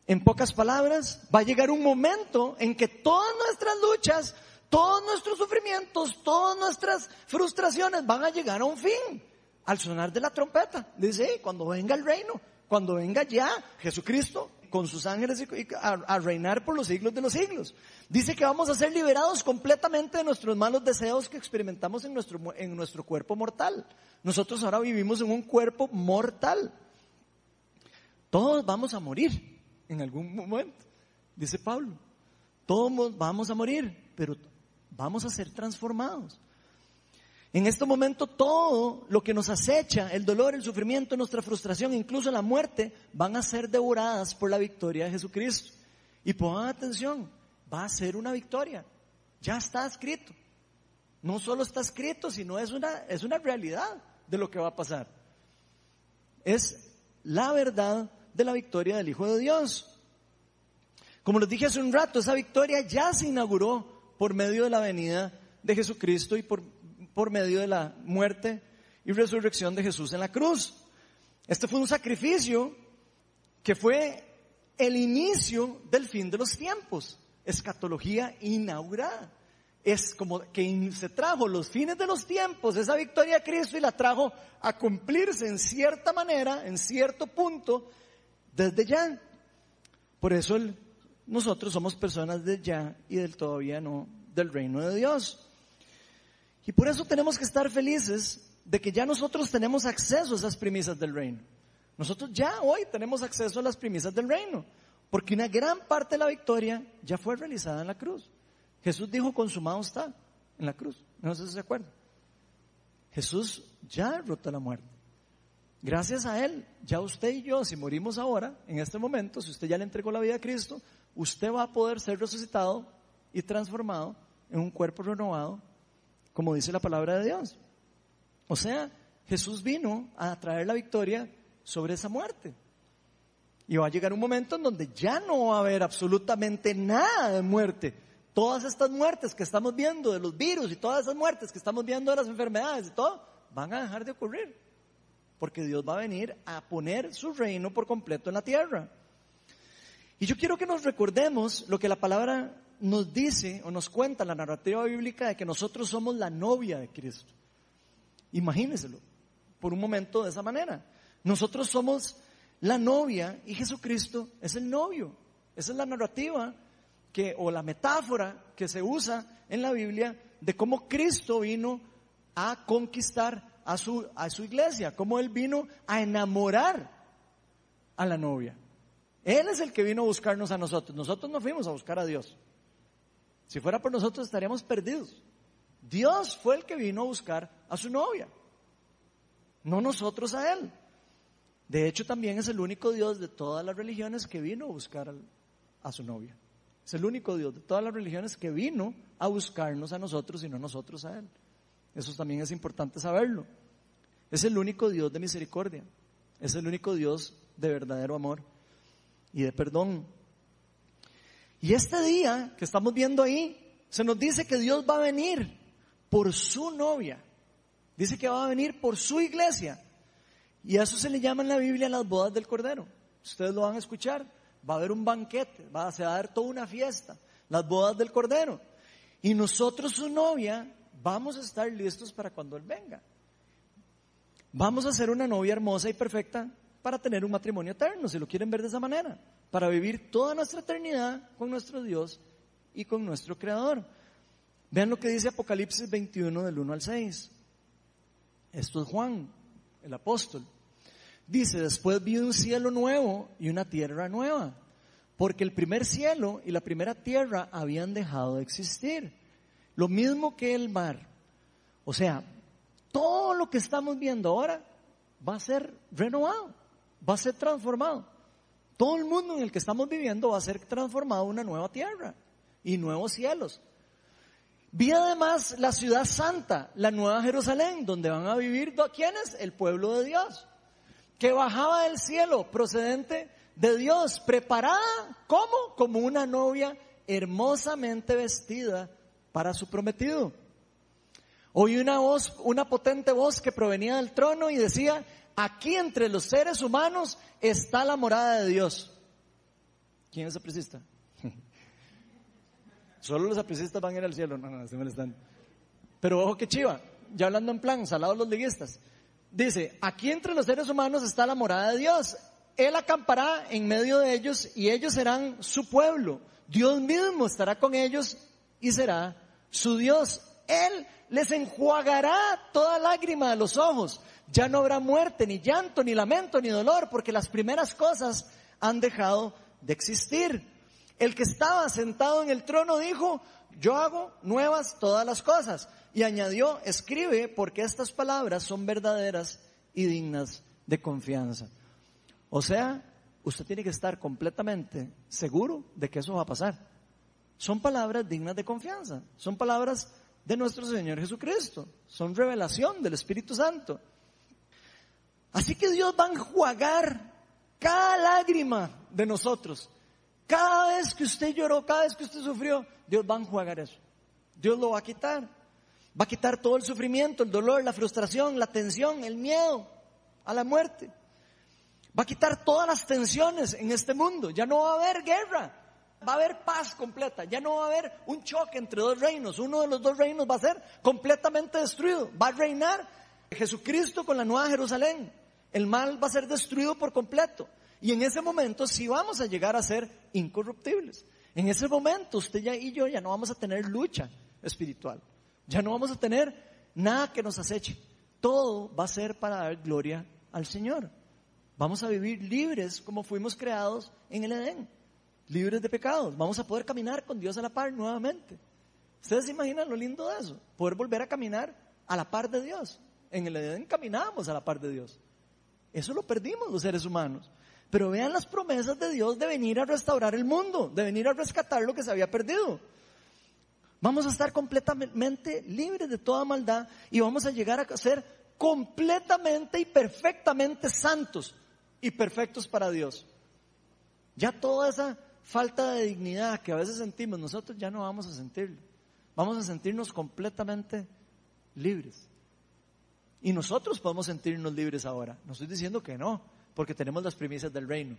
En pocas palabras, va a llegar un momento en que todas nuestras luchas, todos nuestros sufrimientos, todas nuestras frustraciones van a llegar a un fin al sonar de la trompeta. Dice, cuando venga el reino, cuando venga ya Jesucristo con sus ángeles a, reinar por los siglos de los siglos. Dice que vamos a ser liberados completamente de nuestros malos deseos que experimentamos en nuestro, en nuestro cuerpo mortal. Nosotros ahora vivimos en un cuerpo mortal. Todos vamos a morir en algún momento, dice Pablo. Todos vamos a morir, pero vamos a ser transformados. En este momento todo lo que nos acecha, el dolor, el sufrimiento, nuestra frustración, incluso la muerte, van a ser devoradas por la victoria de Jesucristo. Y pongan atención, va a ser una victoria. Ya está escrito. No solo está escrito, sino es una, es una realidad de lo que va a pasar. Es la verdad de la victoria del Hijo de Dios. Como les dije hace un rato, esa victoria ya se inauguró por medio de la venida de Jesucristo y por, por medio de la muerte y resurrección de Jesús en la cruz. Este fue un sacrificio que fue el inicio del fin de los tiempos. Escatología inaugurada. Es como que se trajo los fines de los tiempos, esa victoria de Cristo y la trajo a cumplirse en cierta manera, en cierto punto, desde ya. Por eso nosotros somos personas de ya y del todavía no del reino de Dios. Y por eso tenemos que estar felices de que ya nosotros tenemos acceso a esas premisas del reino. Nosotros ya hoy tenemos acceso a las premisas del reino, porque una gran parte de la victoria ya fue realizada en la cruz. Jesús dijo, consumado está en la cruz. No sé si se acuerdan. Jesús ya derrotó la muerte. Gracias a Él, ya usted y yo, si morimos ahora, en este momento, si usted ya le entregó la vida a Cristo, usted va a poder ser resucitado y transformado en un cuerpo renovado, como dice la palabra de Dios. O sea, Jesús vino a traer la victoria sobre esa muerte. Y va a llegar un momento en donde ya no va a haber absolutamente nada de muerte. Todas estas muertes que estamos viendo de los virus y todas esas muertes que estamos viendo de las enfermedades y todo, van a dejar de ocurrir porque Dios va a venir a poner su reino por completo en la tierra. Y yo quiero que nos recordemos lo que la palabra nos dice o nos cuenta la narrativa bíblica de que nosotros somos la novia de Cristo. Imagínenselo por un momento de esa manera. Nosotros somos la novia y Jesucristo es el novio. Esa es la narrativa que, o la metáfora que se usa en la Biblia de cómo Cristo vino a conquistar a su, a su iglesia, como Él vino a enamorar a la novia. Él es el que vino a buscarnos a nosotros. Nosotros no fuimos a buscar a Dios. Si fuera por nosotros estaríamos perdidos. Dios fue el que vino a buscar a su novia, no nosotros a Él. De hecho, también es el único Dios de todas las religiones que vino a buscar a su novia. Es el único Dios de todas las religiones que vino a buscarnos a nosotros y no nosotros a Él. Eso también es importante saberlo. Es el único Dios de misericordia. Es el único Dios de verdadero amor y de perdón. Y este día que estamos viendo ahí, se nos dice que Dios va a venir por su novia. Dice que va a venir por su iglesia. Y a eso se le llama en la Biblia las bodas del Cordero. Ustedes lo van a escuchar. Va a haber un banquete, va, se va a dar toda una fiesta. Las bodas del Cordero. Y nosotros, su novia, vamos a estar listos para cuando Él venga. Vamos a ser una novia hermosa y perfecta para tener un matrimonio eterno, si lo quieren ver de esa manera, para vivir toda nuestra eternidad con nuestro Dios y con nuestro Creador. Vean lo que dice Apocalipsis 21 del 1 al 6. Esto es Juan, el apóstol. Dice, después vi un cielo nuevo y una tierra nueva, porque el primer cielo y la primera tierra habían dejado de existir. Lo mismo que el mar. O sea, todo lo que estamos viendo ahora va a ser renovado, va a ser transformado. Todo el mundo en el que estamos viviendo va a ser transformado en una nueva tierra y nuevos cielos. Vi además la ciudad santa, la nueva Jerusalén, donde van a vivir quienes? El pueblo de Dios, que bajaba del cielo procedente de Dios, preparada como una novia hermosamente vestida para su prometido. Oí una voz, una potente voz que provenía del trono y decía, aquí entre los seres humanos está la morada de Dios. ¿Quién es apricista? Solo los apricistas van a ir al cielo. No, no, se. Pero ojo que chiva, ya hablando en plan, salados los liguistas. Dice, aquí entre los seres humanos está la morada de Dios. Él acampará en medio de ellos y ellos serán su pueblo. Dios mismo estará con ellos y será su Dios. Él les enjuagará toda lágrima de los ojos. Ya no habrá muerte, ni llanto, ni lamento, ni dolor, porque las primeras cosas han dejado de existir. El que estaba sentado en el trono dijo, yo hago nuevas todas las cosas. Y añadió, escribe porque estas palabras son verdaderas y dignas de confianza. O sea, usted tiene que estar completamente seguro de que eso va a pasar. Son palabras dignas de confianza. Son palabras de nuestro Señor Jesucristo. Son revelación del Espíritu Santo. Así que Dios va a enjuagar cada lágrima de nosotros. Cada vez que usted lloró, cada vez que usted sufrió, Dios va a enjuagar eso. Dios lo va a quitar. Va a quitar todo el sufrimiento, el dolor, la frustración, la tensión, el miedo a la muerte. Va a quitar todas las tensiones en este mundo. Ya no va a haber guerra va a haber paz completa, ya no va a haber un choque entre dos reinos, uno de los dos reinos va a ser completamente destruido, va a reinar Jesucristo con la nueva Jerusalén, el mal va a ser destruido por completo. Y en ese momento sí vamos a llegar a ser incorruptibles. En ese momento usted y yo ya no vamos a tener lucha espiritual, ya no vamos a tener nada que nos aceche, todo va a ser para dar gloria al Señor. Vamos a vivir libres como fuimos creados en el Edén libres de pecados. Vamos a poder caminar con Dios a la par nuevamente. ¿Ustedes se imaginan lo lindo de eso? Poder volver a caminar a la par de Dios. En el Edén caminábamos a la par de Dios. Eso lo perdimos los seres humanos. Pero vean las promesas de Dios de venir a restaurar el mundo, de venir a rescatar lo que se había perdido. Vamos a estar completamente libres de toda maldad y vamos a llegar a ser completamente y perfectamente santos y perfectos para Dios. Ya toda esa falta de dignidad que a veces sentimos, nosotros ya no vamos a sentirlo. Vamos a sentirnos completamente libres. Y nosotros podemos sentirnos libres ahora. No estoy diciendo que no, porque tenemos las primicias del reino.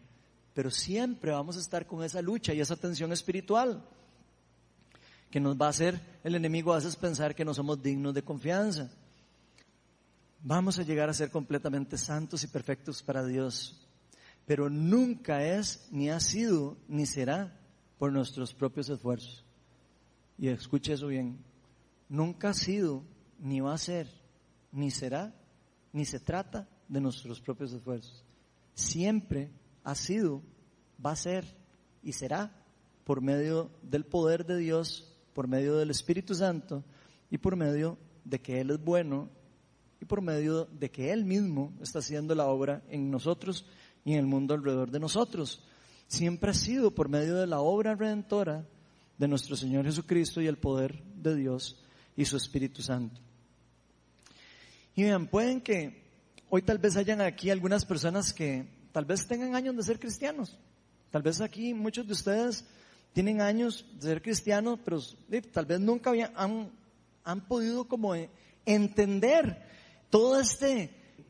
Pero siempre vamos a estar con esa lucha y esa tensión espiritual que nos va a hacer el enemigo a veces pensar que no somos dignos de confianza. Vamos a llegar a ser completamente santos y perfectos para Dios pero nunca es, ni ha sido, ni será por nuestros propios esfuerzos. Y escuche eso bien, nunca ha sido, ni va a ser, ni será, ni se trata de nuestros propios esfuerzos. Siempre ha sido, va a ser y será por medio del poder de Dios, por medio del Espíritu Santo y por medio de que Él es bueno y por medio de que Él mismo está haciendo la obra en nosotros y en el mundo alrededor de nosotros. Siempre ha sido por medio de la obra redentora de nuestro Señor Jesucristo y el poder de Dios y su Espíritu Santo. Y vean, pueden que hoy tal vez hayan aquí algunas personas que tal vez tengan años de ser cristianos. Tal vez aquí muchos de ustedes tienen años de ser cristianos, pero tal vez nunca han, han podido como entender toda esta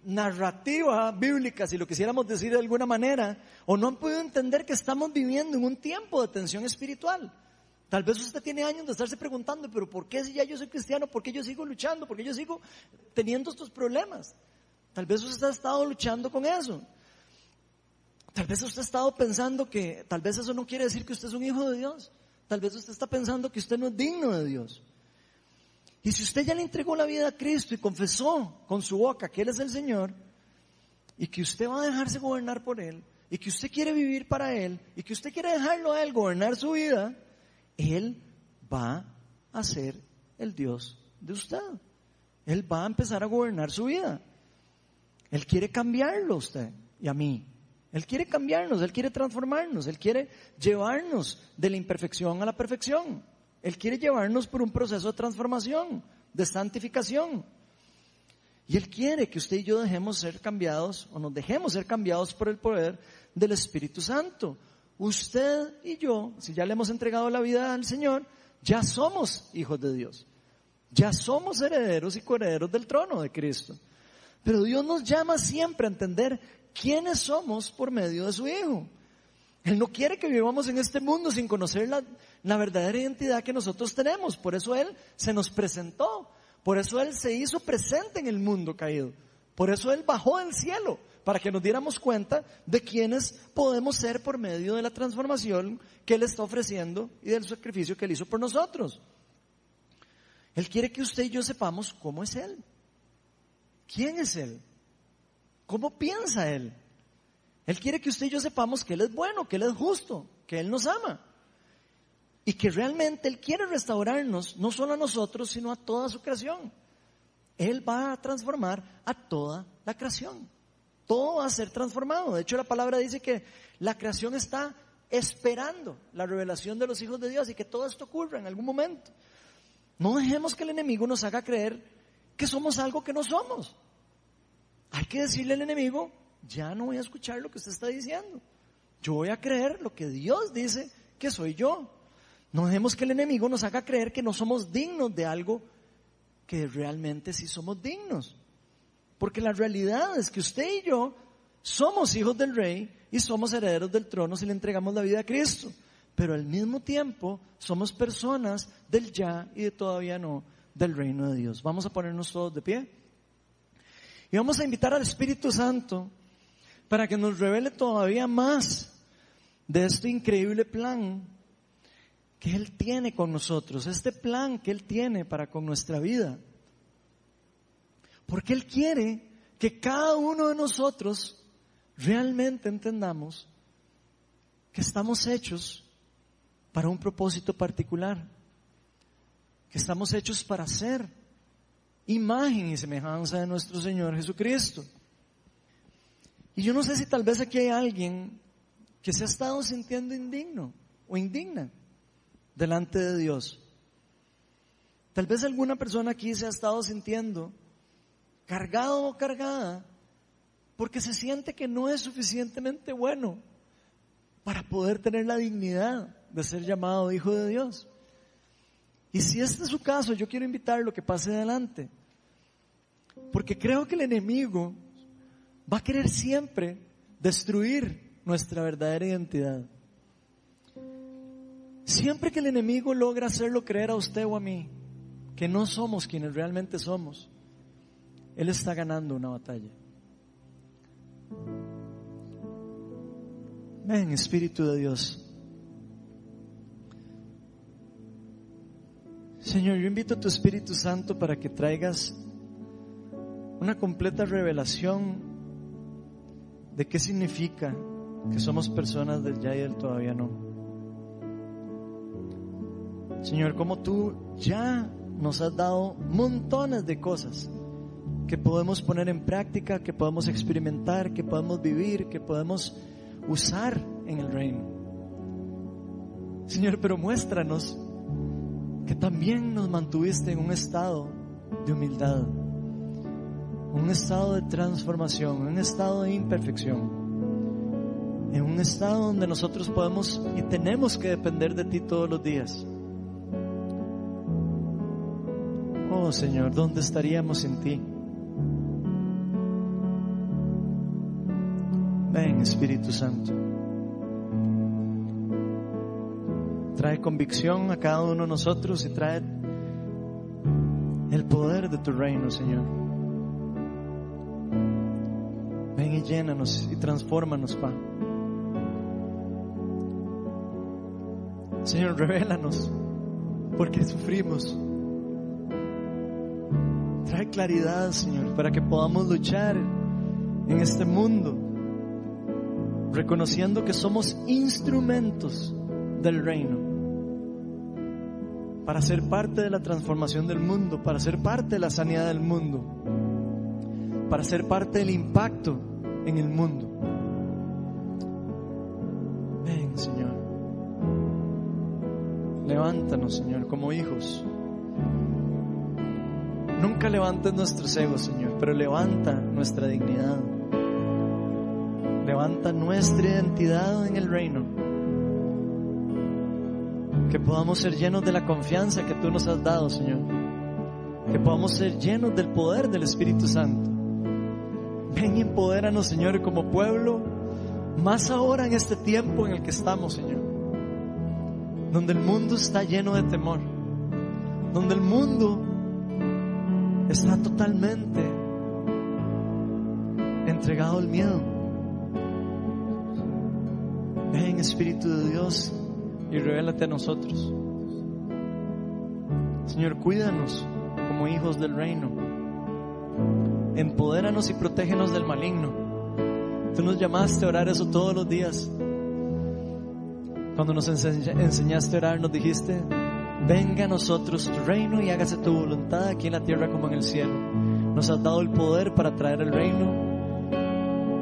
narrativa bíblica, si lo quisiéramos decir de alguna manera, o no han podido entender que estamos viviendo en un tiempo de tensión espiritual. Tal vez usted tiene años de estarse preguntando, pero ¿por qué si ya yo soy cristiano? ¿Por qué yo sigo luchando? ¿Por qué yo sigo teniendo estos problemas? Tal vez usted ha estado luchando con eso. Tal vez usted ha estado pensando que tal vez eso no quiere decir que usted es un hijo de Dios. Tal vez usted está pensando que usted no es digno de Dios. Y si usted ya le entregó la vida a Cristo y confesó con su boca que Él es el Señor, y que usted va a dejarse gobernar por Él, y que usted quiere vivir para Él, y que usted quiere dejarlo a Él gobernar su vida, Él va a ser el Dios de usted. Él va a empezar a gobernar su vida. Él quiere cambiarlo a usted y a mí. Él quiere cambiarnos, Él quiere transformarnos, Él quiere llevarnos de la imperfección a la perfección. Él quiere llevarnos por un proceso de transformación, de santificación. Y Él quiere que usted y yo dejemos ser cambiados o nos dejemos ser cambiados por el poder del Espíritu Santo. Usted y yo, si ya le hemos entregado la vida al Señor, ya somos hijos de Dios. Ya somos herederos y coherederos del trono de Cristo. Pero Dios nos llama siempre a entender quiénes somos por medio de su Hijo. Él no quiere que vivamos en este mundo sin conocer la, verdadera identidad que nosotros tenemos. Por eso Él se nos presentó. Por eso Él se hizo presente en el mundo caído. Por eso Él bajó del cielo para que nos diéramos cuenta de quiénes podemos ser por medio de la transformación que Él está ofreciendo y del sacrificio que Él hizo por nosotros. Él quiere que usted y yo sepamos cómo es Él. ¿Quién es Él? ¿Cómo piensa Él? Él quiere que usted y yo sepamos que Él es bueno, que Él es justo, que Él nos ama. Y que realmente Él quiere restaurarnos, no solo a nosotros, sino a toda su creación. Él va a transformar a toda la creación. Todo va a ser transformado. De hecho, la palabra dice que la creación está esperando la revelación de los hijos de Dios y que todo esto ocurra en algún momento. No dejemos que el enemigo nos haga creer que somos algo que no somos. Hay que decirle al enemigo, ya no voy a escuchar lo que usted está diciendo. Yo voy a creer lo que Dios dice que soy yo. No dejemos que el enemigo nos haga creer que no somos dignos de algo que realmente sí somos dignos. Porque la realidad es que usted y yo somos hijos del rey y somos herederos del trono si le entregamos la vida a Cristo. Pero al mismo tiempo somos personas del ya y de todavía no del reino de Dios. Vamos a ponernos todos de pie. Y vamos a invitar al Espíritu Santo para que nos revele todavía más de este increíble plan que Él tiene con nosotros, este plan que Él tiene para con nuestra vida. Porque Él quiere que cada uno de nosotros realmente entendamos que estamos hechos para un propósito particular, que estamos hechos para ser imagen y semejanza de nuestro Señor Jesucristo. Y yo no sé si tal vez aquí hay alguien que se ha estado sintiendo indigno o indigna delante de Dios. Tal vez alguna persona aquí se ha estado sintiendo cargado o cargada porque se siente que no es suficientemente bueno para poder tener la dignidad de ser llamado hijo de Dios. Y si este es su caso, yo quiero invitarlo a que pase adelante. Porque creo que el enemigo va a querer siempre destruir nuestra verdadera identidad. Siempre que el enemigo logra hacerlo creer a usted o a mí que no somos quienes realmente somos, él está ganando una batalla. Ven, Espíritu de Dios. Señor, yo invito a tu Espíritu Santo para que traigas una completa revelación de qué significa que somos personas del ya y del todavía no. Señor, como tú ya nos has dado montones de cosas que podemos poner en práctica, que podemos experimentar, que podemos vivir, que podemos usar en el reino. Señor, pero muéstranos que también nos mantuviste en un estado de humildad, un estado de transformación, un estado de imperfección, en un estado donde nosotros podemos y tenemos que depender de ti todos los días. Oh Señor, ¿dónde estaríamos sin ti? Ven Espíritu Santo. Trae convicción a cada uno de nosotros y trae el poder de tu reino, Señor. Llénanos y transfórmanos, Pa. Señor, revélanos porque sufrimos. Trae claridad, Señor, para que podamos luchar en este mundo, reconociendo que somos instrumentos del reino, para ser parte de la transformación del mundo, para ser parte de la sanidad del mundo, para ser parte del impacto en el mundo. Ven, Señor. Levántanos, Señor, como hijos. Nunca levantes nuestros egos, Señor, pero levanta nuestra dignidad. Levanta nuestra identidad en el reino. Que podamos ser llenos de la confianza que tú nos has dado, Señor. Que podamos ser llenos del poder del Espíritu Santo. Ven y empodéranos, Señor, como pueblo, más ahora en este tiempo en el que estamos, Señor. Donde el mundo está lleno de temor. Donde el mundo está totalmente entregado al miedo. Ven Espíritu de Dios y revélate a nosotros. Señor, cuídanos como hijos del reino. Empodéranos y protégenos del maligno. Tú nos llamaste a orar eso todos los días. Cuando nos enseñaste a orar, nos dijiste, venga a nosotros tu reino y hágase tu voluntad aquí en la tierra como en el cielo. Nos has dado el poder para traer el reino,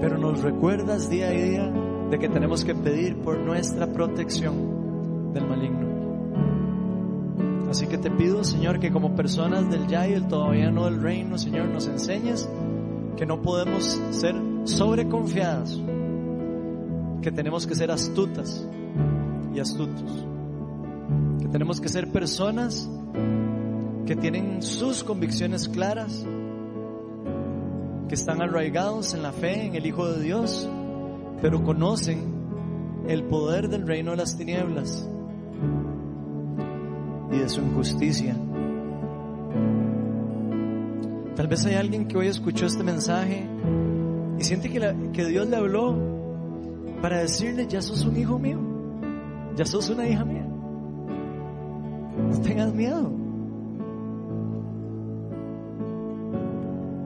pero nos recuerdas día a día de que tenemos que pedir por nuestra protección del maligno. Así que te pido, Señor, que como personas del ya y el todavía no del reino, Señor, nos enseñes que no podemos ser sobreconfiadas, que tenemos que ser astutas y astutos tenemos que ser personas que tienen sus convicciones claras, que están arraigados en la fe en el Hijo de Dios, pero conocen el poder del reino de las tinieblas y de su injusticia. Tal vez hay alguien que hoy escuchó este mensaje y siente que, que Dios le habló para decirle, ya sos un hijo mío, ya sos una hija mía. No tengas miedo.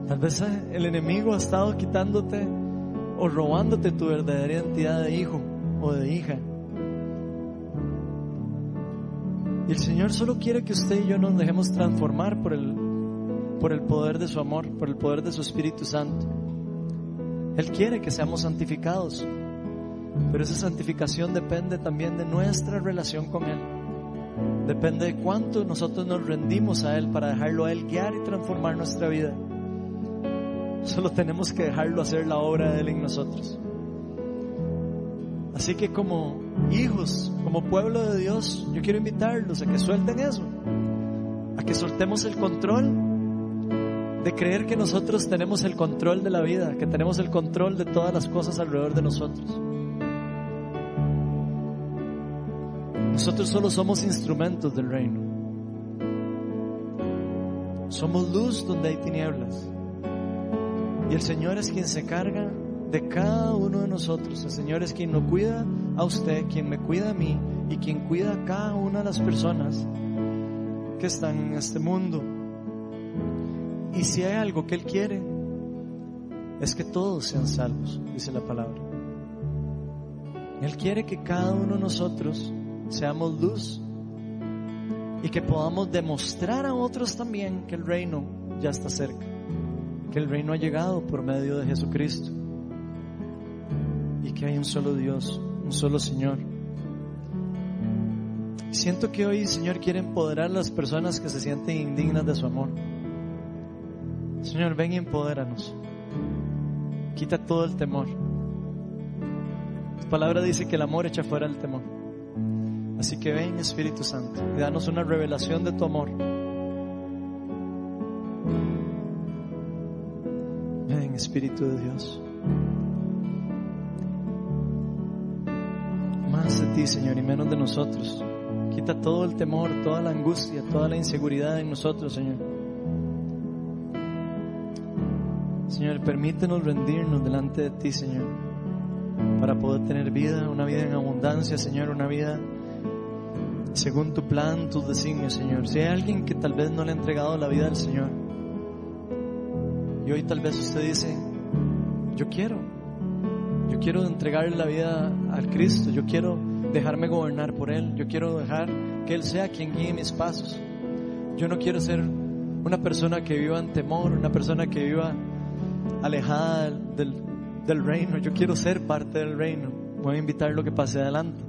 Tal vez el enemigo ha estado quitándote o robándote tu verdadera identidad de hijo o de hija. Y el Señor solo quiere que usted y yo nos dejemos transformar por el, por el poder de su amor, por el poder de su Espíritu Santo. Él quiere que seamos santificados, pero esa santificación depende también de nuestra relación con Él. Depende de cuánto nosotros nos rendimos a Él para dejarlo a Él guiar y transformar nuestra vida. Solo tenemos que dejarlo hacer la obra de Él en nosotros. Así que como hijos, como pueblo de Dios, yo quiero invitarlos a que suelten eso, a que soltemos el control de creer que nosotros tenemos el control de la vida, que tenemos el control de todas las cosas alrededor de nosotros. Nosotros solo somos instrumentos del reino. Somos luz donde hay tinieblas. Y el Señor es quien se carga de cada uno de nosotros. El Señor es quien nos cuida a usted, quien me cuida a mí y quien cuida a cada una de las personas que están en este mundo. Y si hay algo que Él quiere, es que todos sean salvos, dice la palabra. Él quiere que cada uno de nosotros seamos luz y que podamos demostrar a otros también que el reino ya está cerca, que el reino ha llegado por medio de Jesucristo y que hay un solo Dios, un solo Señor. Siento que hoy, Señor, quiere empoderar a las personas que se sienten indignas de su amor. Señor, ven y empodéranos. Quita todo el temor. Tu palabra dice que el amor echa fuera el temor. Así que ven, Espíritu Santo, y danos una revelación de tu amor. Ven, Espíritu de Dios. Más de ti, Señor, y menos de nosotros. Quita todo el temor, toda la angustia, toda la inseguridad en nosotros, Señor. Señor, permítenos rendirnos delante de ti, Señor, para poder tener vida, una vida en abundancia, Señor, una vida según tu plan, tus designios, Señor. Si hay alguien que tal vez no le ha entregado la vida al Señor, y hoy tal vez usted dice, yo quiero, yo quiero entregarle la vida al Cristo, yo quiero dejarme gobernar por Él, yo quiero dejar que Él sea quien guíe mis pasos. Yo no quiero ser una persona que viva en temor, una persona que viva alejada del, del reino, yo quiero ser parte del reino. Voy a invitarlo que pase adelante.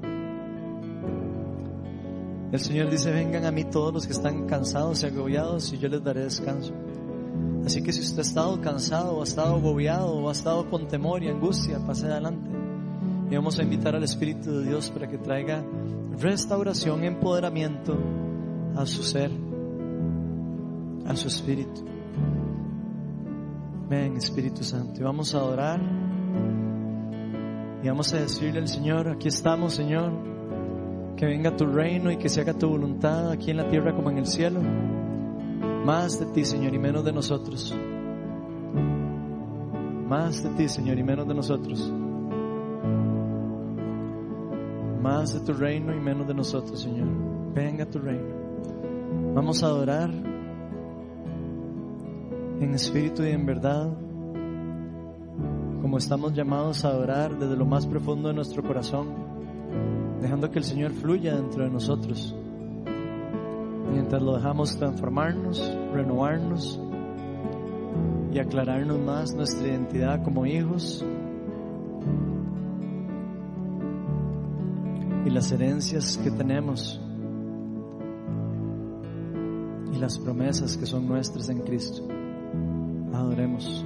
El Señor dice, vengan a mí todos los que están cansados y agobiados y yo les daré descanso. Así que si usted ha estado cansado ha estado agobiado o ha estado con temor y angustia, pase adelante. Y vamos a invitar al Espíritu de Dios para que traiga restauración, empoderamiento a su ser, a su espíritu. Ven Espíritu Santo y vamos a adorar y vamos a decirle al Señor, aquí estamos Señor, que venga tu reino y que se haga tu voluntad aquí en la tierra como en el cielo. Más de ti, Señor, y menos de nosotros. Más de ti, Señor, y menos de nosotros. Más de tu reino y menos de nosotros, Señor. Venga tu reino. Vamos a adorar en espíritu y en verdad, como estamos llamados a adorar desde lo más profundo de nuestro corazón dejando que el Señor fluya dentro de nosotros. Mientras lo dejamos transformarnos, renovarnos y aclararnos más nuestra identidad como hijos y las herencias que tenemos y las promesas que son nuestras en Cristo. Adoremos.